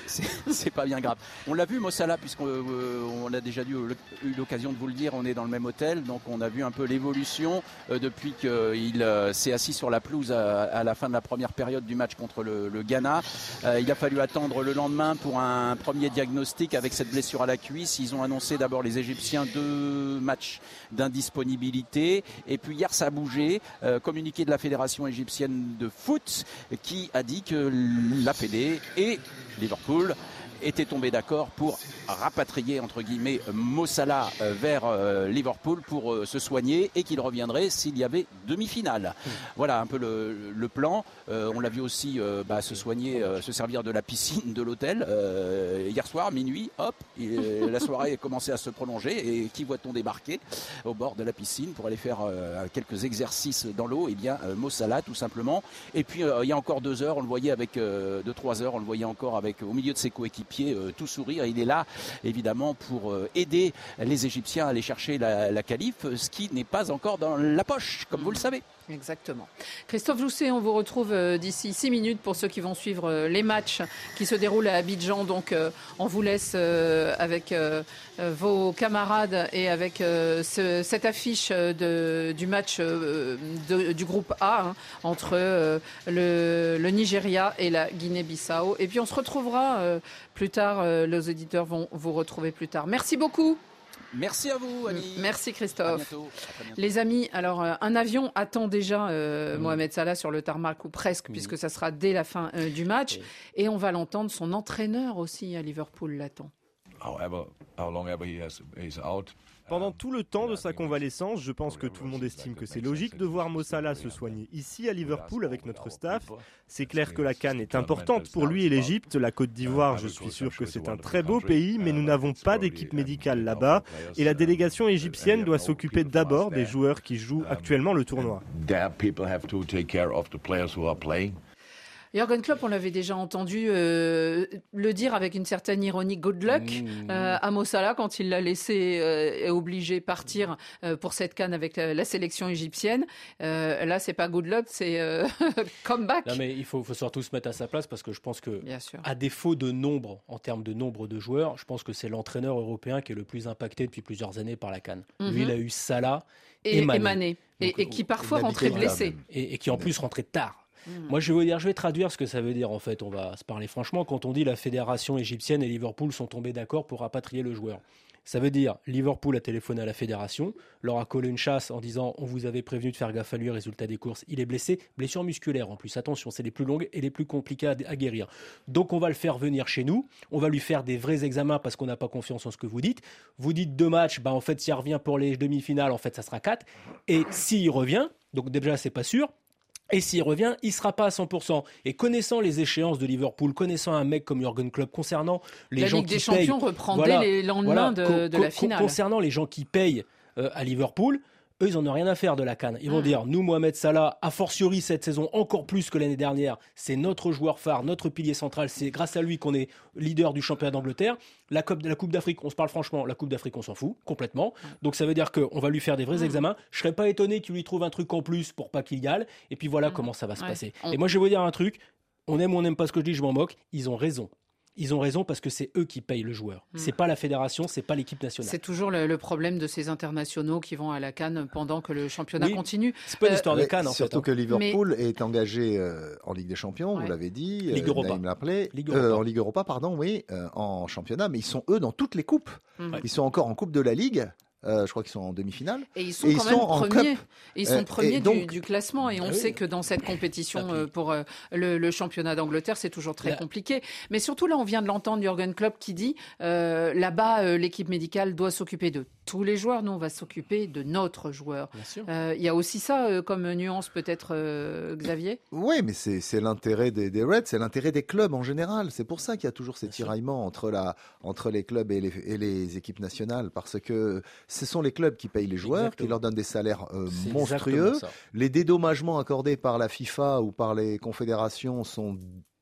S11: c'est pas bien grave. On l'a vu, Mossala, puisqu'on a déjà eu l'occasion de vous le dire, on est dans le même hôtel, donc on a vu un peu l'évolution depuis qu'il s'est assis sur la pelouse à, la fin de la première période du match contre le, Ghana. il a fallu attendre le lendemain pour un premier diagnostic avec cette blessure à la cuisse. Ils ont annoncé d'abord les Égyptiens deux matchs d'indisponibilité, et puis hier ça a bougé communiqué de la Fédération égyptienne de foot qui a dit que la Fédé et Liverpool étaient tombés d'accord pour rapatrier entre guillemets Mossala euh, vers euh, Liverpool pour euh, se soigner et qu'il reviendrait s'il y avait demi-finale. Voilà un peu le, plan. on l'a vu aussi bah, se soigner, se servir de la piscine de l'hôtel hier soir, minuit, hop, la soirée a commencé à se prolonger et qui voit-on débarquer au bord de la piscine pour aller faire quelques exercices dans l'eau? Eh bien Mossala tout simplement. Et puis il y a encore deux heures, on le voyait avec deux trois heures, on le voyait encore avec au milieu de ses coéquipiers tout sourire. Il est là évidemment pour euh, aider les Égyptiens à aller chercher la, qualif, ce qui n'est pas encore dans la poche, comme vous le savez.
S3: Exactement. Christophe Jousset, on vous retrouve euh, d'ici six minutes pour ceux qui vont suivre euh, les matchs qui se déroulent à Abidjan. Donc, on vous laisse avec vos camarades et avec cette affiche du match du groupe A hein, entre le, le, Nigeria et la Guinée-Bissau. Et puis, on se retrouvera plus tard. les auditeurs vont vous retrouver plus tard. Merci beaucoup.
S11: Merci à vous, Annie.
S3: Merci, Christophe. Les amis, alors, euh, un avion attend déjà euh, mm. Mohamed Salah sur le tarmac, ou presque, mm. puisque ça sera dès la fin euh, du match. Et on va l'entendre, son entraîneur aussi à Liverpool l'attend.
S13: Pendant tout le temps de sa convalescence, je pense que tout le monde estime que c'est logique de voir Mossala se soigner ici à Liverpool avec notre staff. C'est clair que la Cannes est importante pour lui et l'Égypte. La Côte d'Ivoire, je suis sûr que c'est un très beau pays, mais nous n'avons pas d'équipe médicale là-bas. Et la délégation égyptienne doit s'occuper d'abord des joueurs qui jouent actuellement le tournoi.
S3: Jürgen Klopp, on l'avait déjà entendu euh, le dire avec une certaine ironie, good luck mmh. euh, à Mossala quand il l'a laissé euh, et obligé partir pour cette canne avec la, sélection égyptienne. là, c'est pas good luck, c'est comeback.
S4: Non, mais il faut, faut, surtout se mettre à sa place parce que je pense que, à défaut de nombre, en termes de nombre de joueurs, je pense que c'est l'entraîneur européen qui est le plus impacté depuis plusieurs années par la canne. Lui, mhm. il a eu Salah et, Mané.
S3: Et, qui parfois rentrait blessé.
S4: Et, qui en plus rentrait tard. Moi, je vais, dire, je vais traduire ce que ça veut dire, en fait. On va se parler franchement. Quand on dit la fédération égyptienne et Liverpool sont tombés d'accord pour rapatrier le joueur. Ça veut dire Liverpool a téléphoné à la fédération, leur a collé une chasse en disant on vous avait prévenu de faire gaffe à lui, résultat des courses, il est blessé, blessure musculaire en plus. Attention, c'est les plus longues et les plus compliquées à, guérir. Donc on va le faire venir chez nous, on va lui faire des vrais examens parce qu'on n'a pas confiance en ce que vous dites. Vous dites deux matchs, bah en fait s'il revient pour les demi-finales, en fait ça sera quatre. Et s'il revient, donc déjà c'est pas sûr, et s'il revient, il sera pas à 100%. Et connaissant les échéances de Liverpool, connaissant un mec comme Jurgen Klopp, concernant les
S3: la
S4: gens
S3: Ligue
S4: qui
S3: des Champions reprendrait les lendemains de, la finale.
S4: Concernant les gens qui payent euh, à Liverpool, eux, ils n'en ont rien à faire de la canne. Ils vont ah. dire, nous, Mohamed Salah, a fortiori cette saison encore plus que l'année dernière, c'est notre joueur phare, notre pilier central. C'est grâce à lui qu'on est leader du championnat d'Angleterre. La Coupe, la coupe d'Afrique, on se parle franchement, la Coupe d'Afrique, on s'en fout complètement. Donc ça veut dire qu'on va lui faire des vrais examens. Je serais pas étonné qu'il lui trouve un truc en plus pour pas qu'il gale. Et puis voilà comment ça va se passer. Et moi, je vais vous dire un truc. On aime ou on n'aime pas ce que je dis, je m'en moque. Ils ont raison ils ont raison parce que c'est eux qui payent le joueur. Ce hmm. C'est pas la fédération, c'est pas l'équipe nationale.
S3: C'est toujours le, problème de ces internationaux qui vont à la Cannes pendant que le championnat continue.
S4: C'est pas une histoire de Cannes en
S5: Surtout
S4: fait,
S5: hein. que Liverpool est engagé euh, en Ligue des Champions, vous l'avez dit.
S4: Ligue
S5: euh,
S4: Europa.
S5: Ligue euh, en Ligue Europa, pardon, oui, en championnat, mais ils sont eux dans toutes les coupes. Hmm. Ils sont encore en Coupe de la Ligue. Euh, je crois qu'ils sont en demi-finale.
S3: Et ils sont quand même premiers. Ils sont euh, premiers du, classement. Et on ah sait que dans cette compétition euh, pour le, championnat d'Angleterre, c'est toujours très compliqué. Mais surtout là, on vient de l'entendre Jürgen Klopp qui dit là-bas, l'équipe médicale doit s'occuper de tous les joueurs. Nous, on va s'occuper de notre joueur. Il y a aussi ça comme nuance peut-être, Xavier?
S5: Oui, mais c'est l'intérêt des, des, Reds, c'est l'intérêt des clubs en général. C'est pour ça qu'il y a toujours ces tiraillements entre, la, entre les clubs et les, et les équipes nationales, parce que ce sont les clubs qui payent les joueurs, qui leur donnent des salaires euh, monstrueux. Les dédommagements accordés par la FIFA ou par les confédérations sont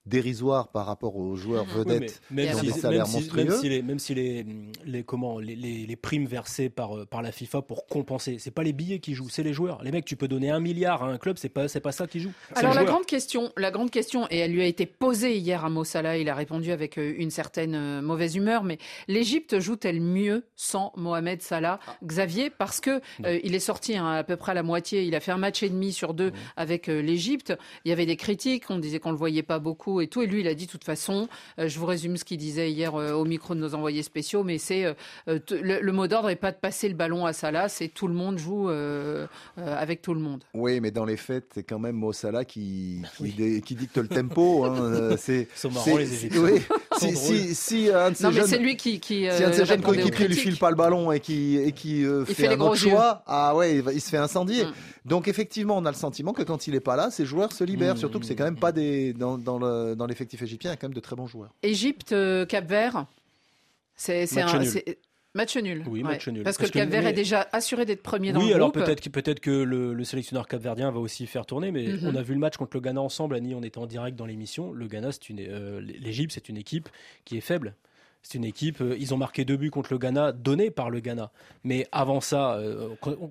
S5: dérisoire par rapport aux joueurs vedettes
S4: même, si, des salaires monstrueux. Même si, les, les, comment, les, les, primes versées par, euh, par la FIFA pour compenser, c'est pas les billets qui jouent, c'est les joueurs. Les mecs, tu peux donner un milliard à un club, c'est pas, c'est pas ça qui joue.
S3: Alors la grande question, la grande question, et elle lui a été posée hier à Mossala, il a répondu avec euh, une certaine euh, mauvaise humeur, mais l'Égypte joue-t-elle mieux sans Mohamed Salah, ah. Xavier, parce que il est sorti hein, à peu près à la moitié, il a fait un match et demi sur deux avec l'Égypte. Il y avait des critiques, on disait qu'on le voyait pas beaucoup et tout. Et lui, il a dit de toute façon, euh, je vous résume ce qu'il disait hier euh, au micro de nos envoyés spéciaux, mais c'est euh, le, mot d'ordre n'est pas de passer le ballon à Salah, c'est tout le monde joue avec tout le monde.
S5: Oui, mais dans les faits, c'est quand même Mo Salah qui, qui, dicte le tempo. Hein,
S4: c'est marrant les Égyptiens. Oui,
S5: si, si, un de ces non, mais
S3: c'est lui qui, qui
S5: si un de ses jeunes coéquipiers lui file pas le ballon et qui, et qui fait, un autre choix, ah ouais, il, se fait incendier. Mm. Donc effectivement, on a le sentiment que quand il n'est pas là, ces joueurs se libèrent. Mm. Surtout que c'est quand même pas des dans, dans le dans l'effectif égyptien, il y a quand même de très bons joueurs.
S3: Égypte, euh, Cap Vert, c'est un. Match nul.
S4: Oui, match nul.
S3: Parce, que le Cap Vert est déjà assuré d'être premier dans
S4: oui,
S3: le
S4: groupe. Oui, alors peut-être que le, le sélectionneur capverdien va aussi faire tourner, mais mhm. on a vu le match contre le Ghana ensemble. Annie, on était en direct dans l'émission. Le Ghana, c'est une, euh, l'Égypte, c'est une équipe qui est faible. C'est une équipe, euh, ils ont marqué deux buts contre le Ghana, donnés par le Ghana. Mais avant ça,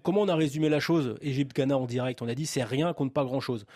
S4: comment on a résumé la chose Égypte-Ghana en direct, on a dit c'est rien contre pas grand-chose.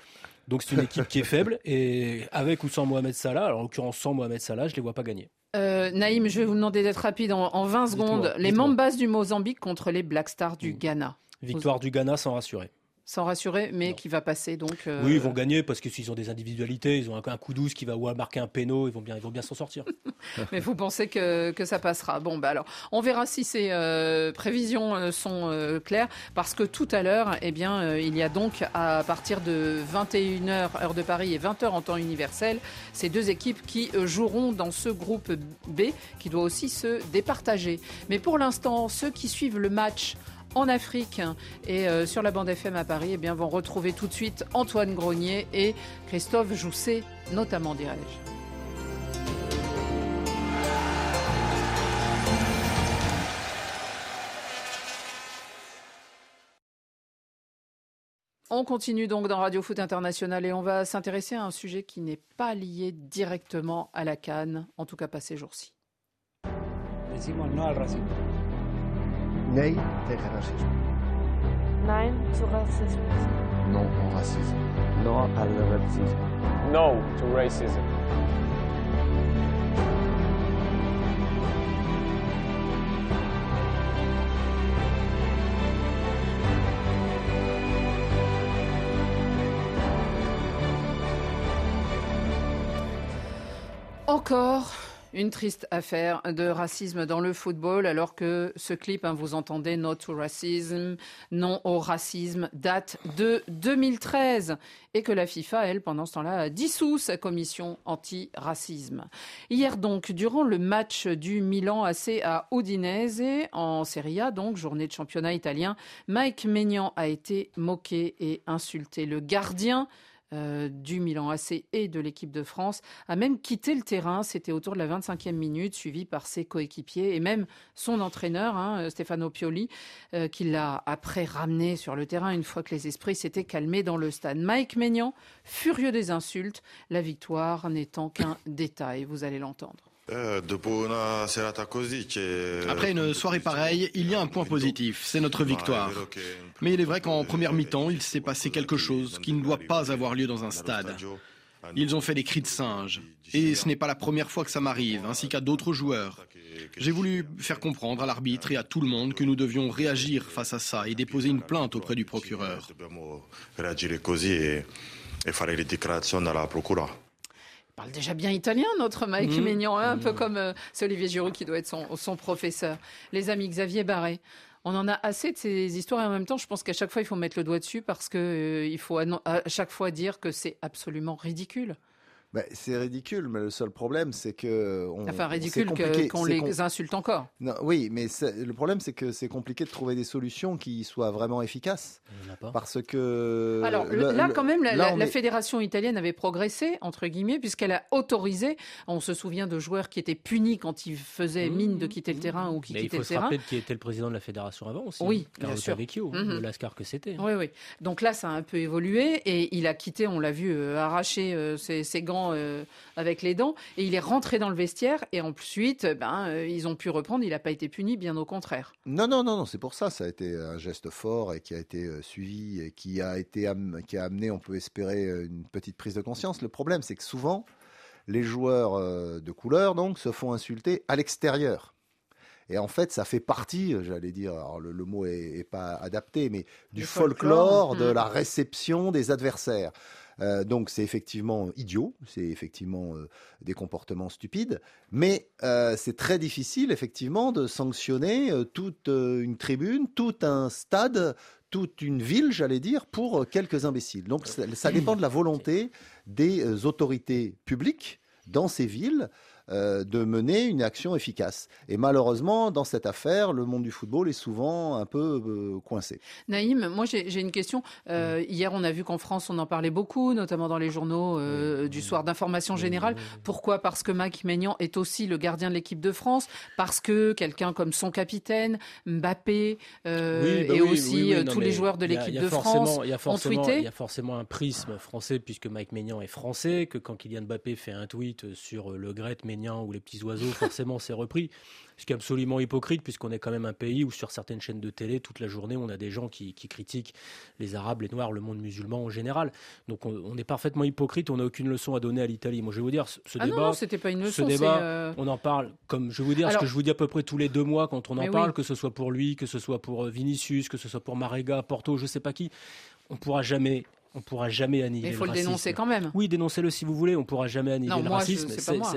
S4: Donc c'est une équipe qui est faible et avec ou sans Mohamed Salah, alors en l'occurrence sans Mohamed Salah, je ne les vois pas gagner.
S3: Euh, Naïm, je vais vous demander d'être rapide en, 20 secondes. Les Mambas du Mozambique contre les Black Stars du mmh. Ghana.
S4: Victoire du Ghana sans rassurer.
S3: Sans rassurer, mais qui va passer. Donc,
S4: euh, Oui, ils vont gagner parce que s'ils ont des individualités, ils ont un, coup douce qui va marquer un péno, ils vont bien, ils vont bien s'en sortir.
S3: mais vous pensez que, que, ça passera Bon, bah alors, on verra si ces euh, prévisions euh, sont claires, parce que tout à l'heure, eh bien, il y a donc à partir de 21h heure de Paris et 20h en temps universel, ces deux équipes qui joueront dans ce groupe B, qui doit aussi se départager. Mais pour l'instant, ceux qui suivent le match en Afrique et euh, sur la bande FM à Paris, eh bien, vont retrouver tout de suite Antoine Grenier et Christophe Jousset, notamment, dirais-je. On continue donc dans Radio Foot International et on va s'intéresser à un sujet qui n'est pas lié directement à la Cannes, en tout cas pas ces jours-ci.
S14: Nee tegen racisme.
S15: Nein zu Rassismus.
S14: No au racisme.
S16: No al racisme.
S17: No to racism.
S3: Encore une triste affaire de racisme dans le football, alors que ce clip, hein, vous entendez to Racism, non au racisme, date de 2013 et que la FIFA, elle, pendant ce temps-là, a dissous sa commission anti-racisme. Hier donc, durant le match du Milan AC à Udinese, en Serie A, donc journée de championnat italien, Mike Maignan a été moqué et insulté. Le gardien euh, du Milan AC et de l'équipe de France, a même quitté le terrain. C'était autour de la 25e minute, suivi par ses coéquipiers et même son entraîneur, hein, Stefano Pioli, euh, qui l'a après ramené sur le terrain une fois que les esprits s'étaient calmés dans le stade. Mike Maignan, furieux des insultes, la victoire n'étant qu'un détail, vous allez l'entendre.
S18: Eh,
S19: Après une soirée pareille, il y a un point positif, c'est notre victoire. Mais il est vrai qu'en première mi-temps, il s'est passé quelque chose qui ne doit pas avoir lieu dans un stade. Ils ont fait des cris de singe. Et ce n'est pas la première fois que ça m'arrive, ainsi qu'à d'autres joueurs. J'ai voulu faire comprendre à l'arbitre et à tout le monde que nous devions réagir face à ça et déposer une plainte auprès du procureur
S3: parle déjà bien italien, notre Mike mmh. Maignan, hein, un peu mmh. comme euh, c'est Olivier Giroud qui doit être son, professeur. Les amis, Xavier Barré. On en a assez de ces histoires et en même temps, je pense qu'à chaque fois, il faut mettre le doigt dessus parce qu'il euh, faut à chaque fois dire que c'est absolument ridicule.
S5: Bah, c'est ridicule, mais le seul problème, c'est que.
S3: On, enfin, ridicule qu'on les insulte encore.
S5: Non, oui, mais le problème, c'est que c'est compliqué de trouver des solutions qui soient vraiment efficaces. Parce que.
S3: Alors là, quand même, la, fédération italienne avait progressé, entre guillemets, puisqu'elle a autorisé. On se souvient de joueurs qui étaient punis quand ils faisaient mmh, mine de quitter le terrain ou qui quittaient le terrain.
S4: Il faut se rappeler qui était le président de la fédération avant aussi.
S3: Oui,
S4: hein, bien
S3: sûr.
S4: Vecchio, mmh. le Lascar que c'était.
S3: Hein. Oui, oui. Donc là, ça a un peu évolué et il a quitté, on l'a vu, euh, arracher euh, ses gants euh, avec les dents. Et il est rentré dans le vestiaire. Et ensuite, ben, euh, ils ont pu reprendre. Il n'a pas été puni, bien au contraire.
S5: Non, non, non, non c'est pour ça. Ça a été un geste fort et qui a été euh, suivi et qui a, été qui a amené, on peut espérer, une petite prise de conscience. Le problème, c'est que souvent, les joueurs de couleur donc, se font insulter à l'extérieur. Et en fait, ça fait partie, j'allais dire, alors le, mot est, pas adapté, mais du folklore, de mmh. la réception des adversaires. Euh, donc c'est effectivement idiot, c'est effectivement euh, des comportements stupides, mais euh, c'est très difficile effectivement de sanctionner toute une tribune, tout un stade, toute une ville, j'allais dire, pour quelques imbéciles. Donc ça dépend de la volonté des autorités publiques dans ces villes euh, de mener une action efficace. Et malheureusement, dans cette affaire, le monde du football est souvent un peu euh, coincé.
S3: Naïm, moi j'ai une question. Euh, hier, on a vu qu'en France, on en parlait beaucoup, notamment dans les journaux du soir d'information générale. Pourquoi? Parce que Mike Maignan est aussi le gardien de l'équipe de France, parce que quelqu'un comme son capitaine, Mbappé, bah et aussi tous les joueurs de l'équipe de France ont tweeté.
S4: Il y a forcément un prisme français, puisque Mike Maignan est français, que quand Kylian Mbappé fait un tweet sur le Gret Maignan, Maignan ou les petits oiseaux, forcément c'est repris. Ce qui est absolument hypocrite, puisqu'on est quand même un pays où, sur certaines chaînes de télé, toute la journée, on a des gens qui, critiquent les Arabes, les Noirs, le monde musulman en général. Donc on, est parfaitement hypocrite, on n'a aucune leçon à donner à l'Italie. Moi, je vais vous dire, ce,
S3: ah
S4: débat.
S3: Non, c'était pas une leçon.
S4: Ce débat, euh, on en parle, comme je vais vous dire, ce que je vous dis à peu près tous les deux mois quand on en parle, que ce soit pour lui, que ce soit pour euh, Vinicius, que ce soit pour Marega, Porto, je sais pas qui. On pourra jamais on pourra jamais annihiler
S3: Mais
S4: il
S3: faut le, dénoncer quand même.
S4: Oui, dénoncez-le si vous voulez. On pourra jamais annihiler le racisme.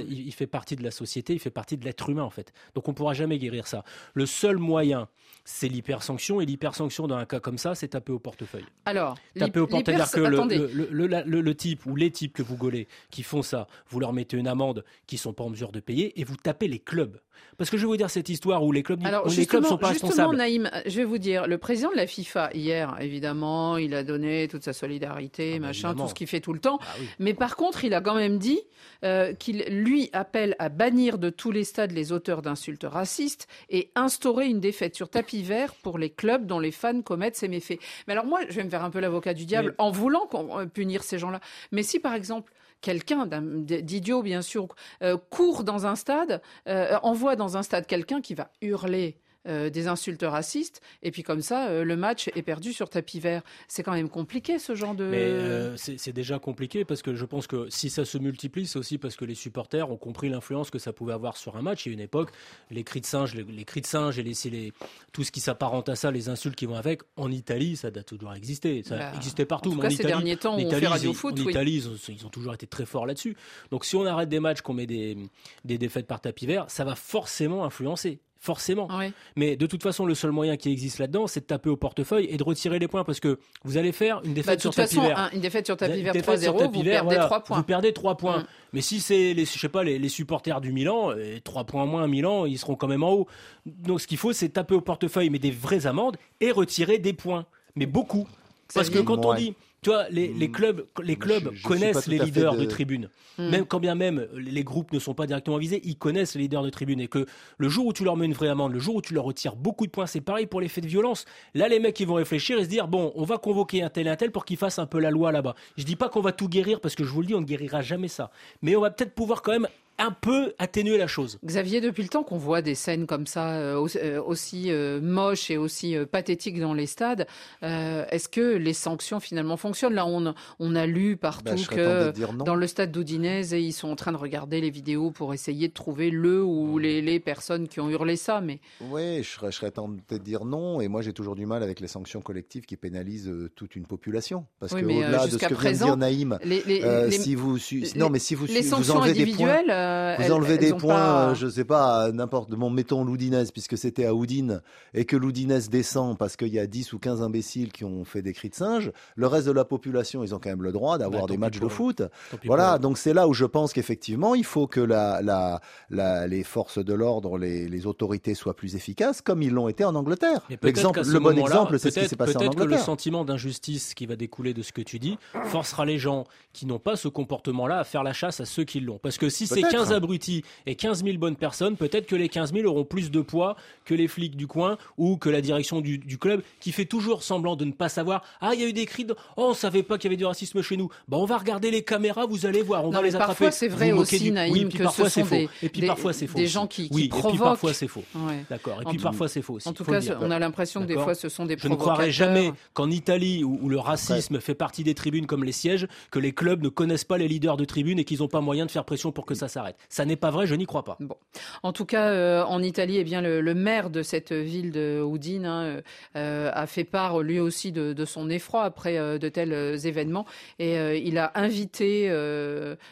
S4: il fait partie de la société, il fait partie de l'être humain en fait. Donc on pourra jamais guérir ça. Le seul moyen, c'est l'hypersanction et l'hypersanction dans un cas comme ça, c'est taper au portefeuille.
S3: Alors,
S4: taper au portefeuille, que le, le, type ou les types que vous gaulez qui font ça, vous leur mettez une amende qui sont pas en mesure de payer et vous tapez les clubs. Parce que je vais vous dire cette histoire où les clubs,
S3: Alors,
S4: les clubs sont pas responsables.
S3: Naïm, je vais vous dire, le président de la FIFA hier, évidemment, il a donné toute sa solidarité, ah bah, machin, tout ce qu'il fait tout le temps. Ah Mais par contre, il a quand même dit euh, qu'il lui appelle à bannir de tous les stades les auteurs d'insultes racistes et instaurer une défaite sur tapis vert pour les clubs dont les fans commettent ces méfaits. Mais alors moi, je vais me faire un peu l'avocat du diable en voulant euh, punir ces gens-là. Mais si par exemple quelqu'un d'idiot, bien sûr, euh, court dans un stade, euh, envoie dans un stade quelqu'un qui va hurler euh, des insultes racistes, et puis comme ça, euh, le match est perdu sur tapis vert. C'est quand même compliqué ce genre de.
S4: Mais euh, c'est déjà compliqué parce que je pense que si ça se multiplie, c'est aussi parce que les supporters ont compris l'influence que ça pouvait avoir sur un match. Il y a une époque, les cris de singe, les, cris de singe et les, tout ce qui s'apparente à ça, les insultes qui vont avec, en Italie, ça a toujours existé. Ça bah, existait partout.
S3: En tout cas, ces derniers temps, on fait radio foot.
S4: En Italie, ils ont, toujours été très forts là-dessus. Donc si on arrête des matchs, qu'on met des, des défaites par tapis vert, ça va forcément influencer forcément. Mais de toute façon, le seul moyen qui existe là-dedans, c'est de taper au portefeuille et de retirer les points parce que vous allez faire une défaite
S3: bah,
S4: sur tapis vert.
S3: une défaite sur tapis vert 3-0, vous perdez 3 points.
S4: Vous perdez 3 points. Mm. Mais si c'est les, je sais pas, les, supporters du Milan, 3 euh, points moins Milan, ils seront quand même en haut. Donc ce qu'il faut, c'est taper au portefeuille, mais des vraies amendes et retirer des points. Mais beaucoup. Parce que quand on dit tu vois, les, les hmm. clubs, les clubs connaissent les leaders de... tribune. Hmm. Même quand bien même les groupes ne sont pas directement visés, ils connaissent les leaders de tribune. Et que le jour où tu leur mets une vraie amende, le jour où tu leur retires beaucoup de points, c'est pareil pour les faits de violence. Là, les mecs, ils vont réfléchir et se dire bon, on va convoquer un tel et un tel pour qu'il fasse un peu la loi là-bas. Je dis pas qu'on va tout guérir parce que je vous le dis, on ne guérira jamais ça. Mais on va peut-être pouvoir quand même un peu atténuer la chose.
S3: Xavier, depuis le temps qu'on voit des scènes comme ça, euh, euh, aussi euh, moches et aussi pathétiques dans les stades, est-ce que les sanctions finalement fonctionnent? Là, on, on a lu partout bah, que dans le stade d'Oudinez, ils sont en train de regarder les vidéos pour essayer de trouver le ou les, les personnes qui ont hurlé ça. Mais
S5: oui, je serais, je serais tenté de dire non. Et moi, j'ai toujours du mal avec les sanctions collectives qui pénalisent toute une population. Parce que au-delà de ce que présent, vient de dire Naïm, les, si vous, non, mais si vous,
S3: les
S5: sanctions
S3: vous enlevez
S5: des points,
S3: euh,
S5: vous enlevez des points, euh, je sais pas, n'importe, bon, mettons l'Oudinez, puisque c'était à Oudine, et que l'Oudinez descend parce qu'il y a 10 ou 15 imbéciles qui ont fait des cris de singe, le reste de la population, ils ont quand même le droit d'avoir bah, des matchs de foot. Voilà, donc c'est là où je pense qu'effectivement, il faut que la, la, les forces de l'ordre, les, les, autorités soient plus efficaces, comme ils l'ont été en Angleterre. L'exemple, le bon exemple, c'est ce qui s'est passé en Angleterre.
S4: Peut-être que le sentiment d'injustice qui va découler de ce que tu dis forcera les gens qui n'ont pas ce comportement-là à faire la chasse à ceux qui l'ont. Parce que si c'est 15 abrutis et 15 000 bonnes personnes, peut-être que les 15 000 auront plus de poids que les flics du coin ou que la direction du, club qui fait toujours semblant de ne pas savoir. Ah, il y a eu des cris de Oh, on savait pas qu'il y avait du racisme chez nous. Bah, on va regarder les caméras, vous allez voir, on va les attraper.
S3: Parfois, c'est vrai aussi, Naïm,
S4: oui,
S3: que
S4: parfois,
S3: c'est
S4: faux. et puis parfois, c'est faux.
S3: Des gens qui,
S4: oui,
S3: provoquent.
S4: Et puis parfois, c'est faux. D'accord. Et puis parfois, c'est faux.
S3: En tout cas, on a l'impression que des fois, ce sont des
S4: Je ne croirais jamais qu'en Italie, où, le racisme fait partie des tribunes comme les sièges, que les clubs ne connaissent pas les leaders de tribunes et qu'ils n'ont pas moyen de faire pression pour que ça s'arrête. Ça n'est pas vrai, je n'y crois pas.
S3: Bon. En tout cas, euh, en Italie, eh bien, le, maire de cette ville de Udine hein, euh, a fait part lui aussi de, son effroi après euh, de tels événements et il a invité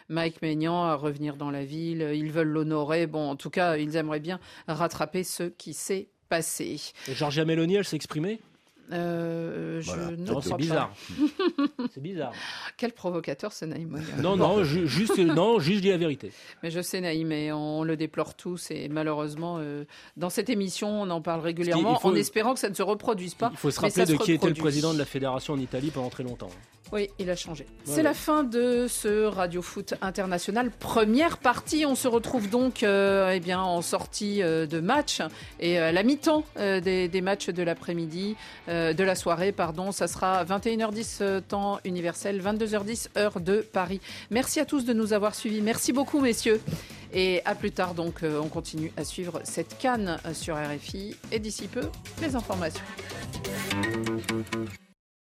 S3: Mike Maignan à revenir dans la ville. Ils veulent l'honorer. Bon, en tout cas, ils aimeraient bien rattraper ce qui s'est passé.
S4: Georgia Meloni, elle s'est exprimée?
S3: Euh,
S4: c'est bizarre. c'est bizarre.
S3: Quel provocateur c'est Naïm
S4: Non, non, juste, non, juste dis la vérité.
S3: Mais je sais Naïm, et on le déplore tous, et malheureusement, euh, dans cette émission, on en parle régulièrement, en espérant que ça ne se reproduise pas.
S4: Il faut se rappeler de qui était le président de la fédération en Italie pendant très longtemps.
S3: Oui, il a changé. C'est la fin de ce Radio Foot International. Première partie, on se retrouve donc euh, eh bien, en sortie euh, de match et à la mi-temps des, des, matchs de l'après-midi. Euh, de la soirée, pardon. Ça sera 21h10 euh, temps universel, 22h10 heure de Paris. Merci à tous de nous avoir suivis. Merci beaucoup, messieurs. Et à plus tard, donc, on continue à suivre cette canne sur RFI. Et d'ici peu, les informations.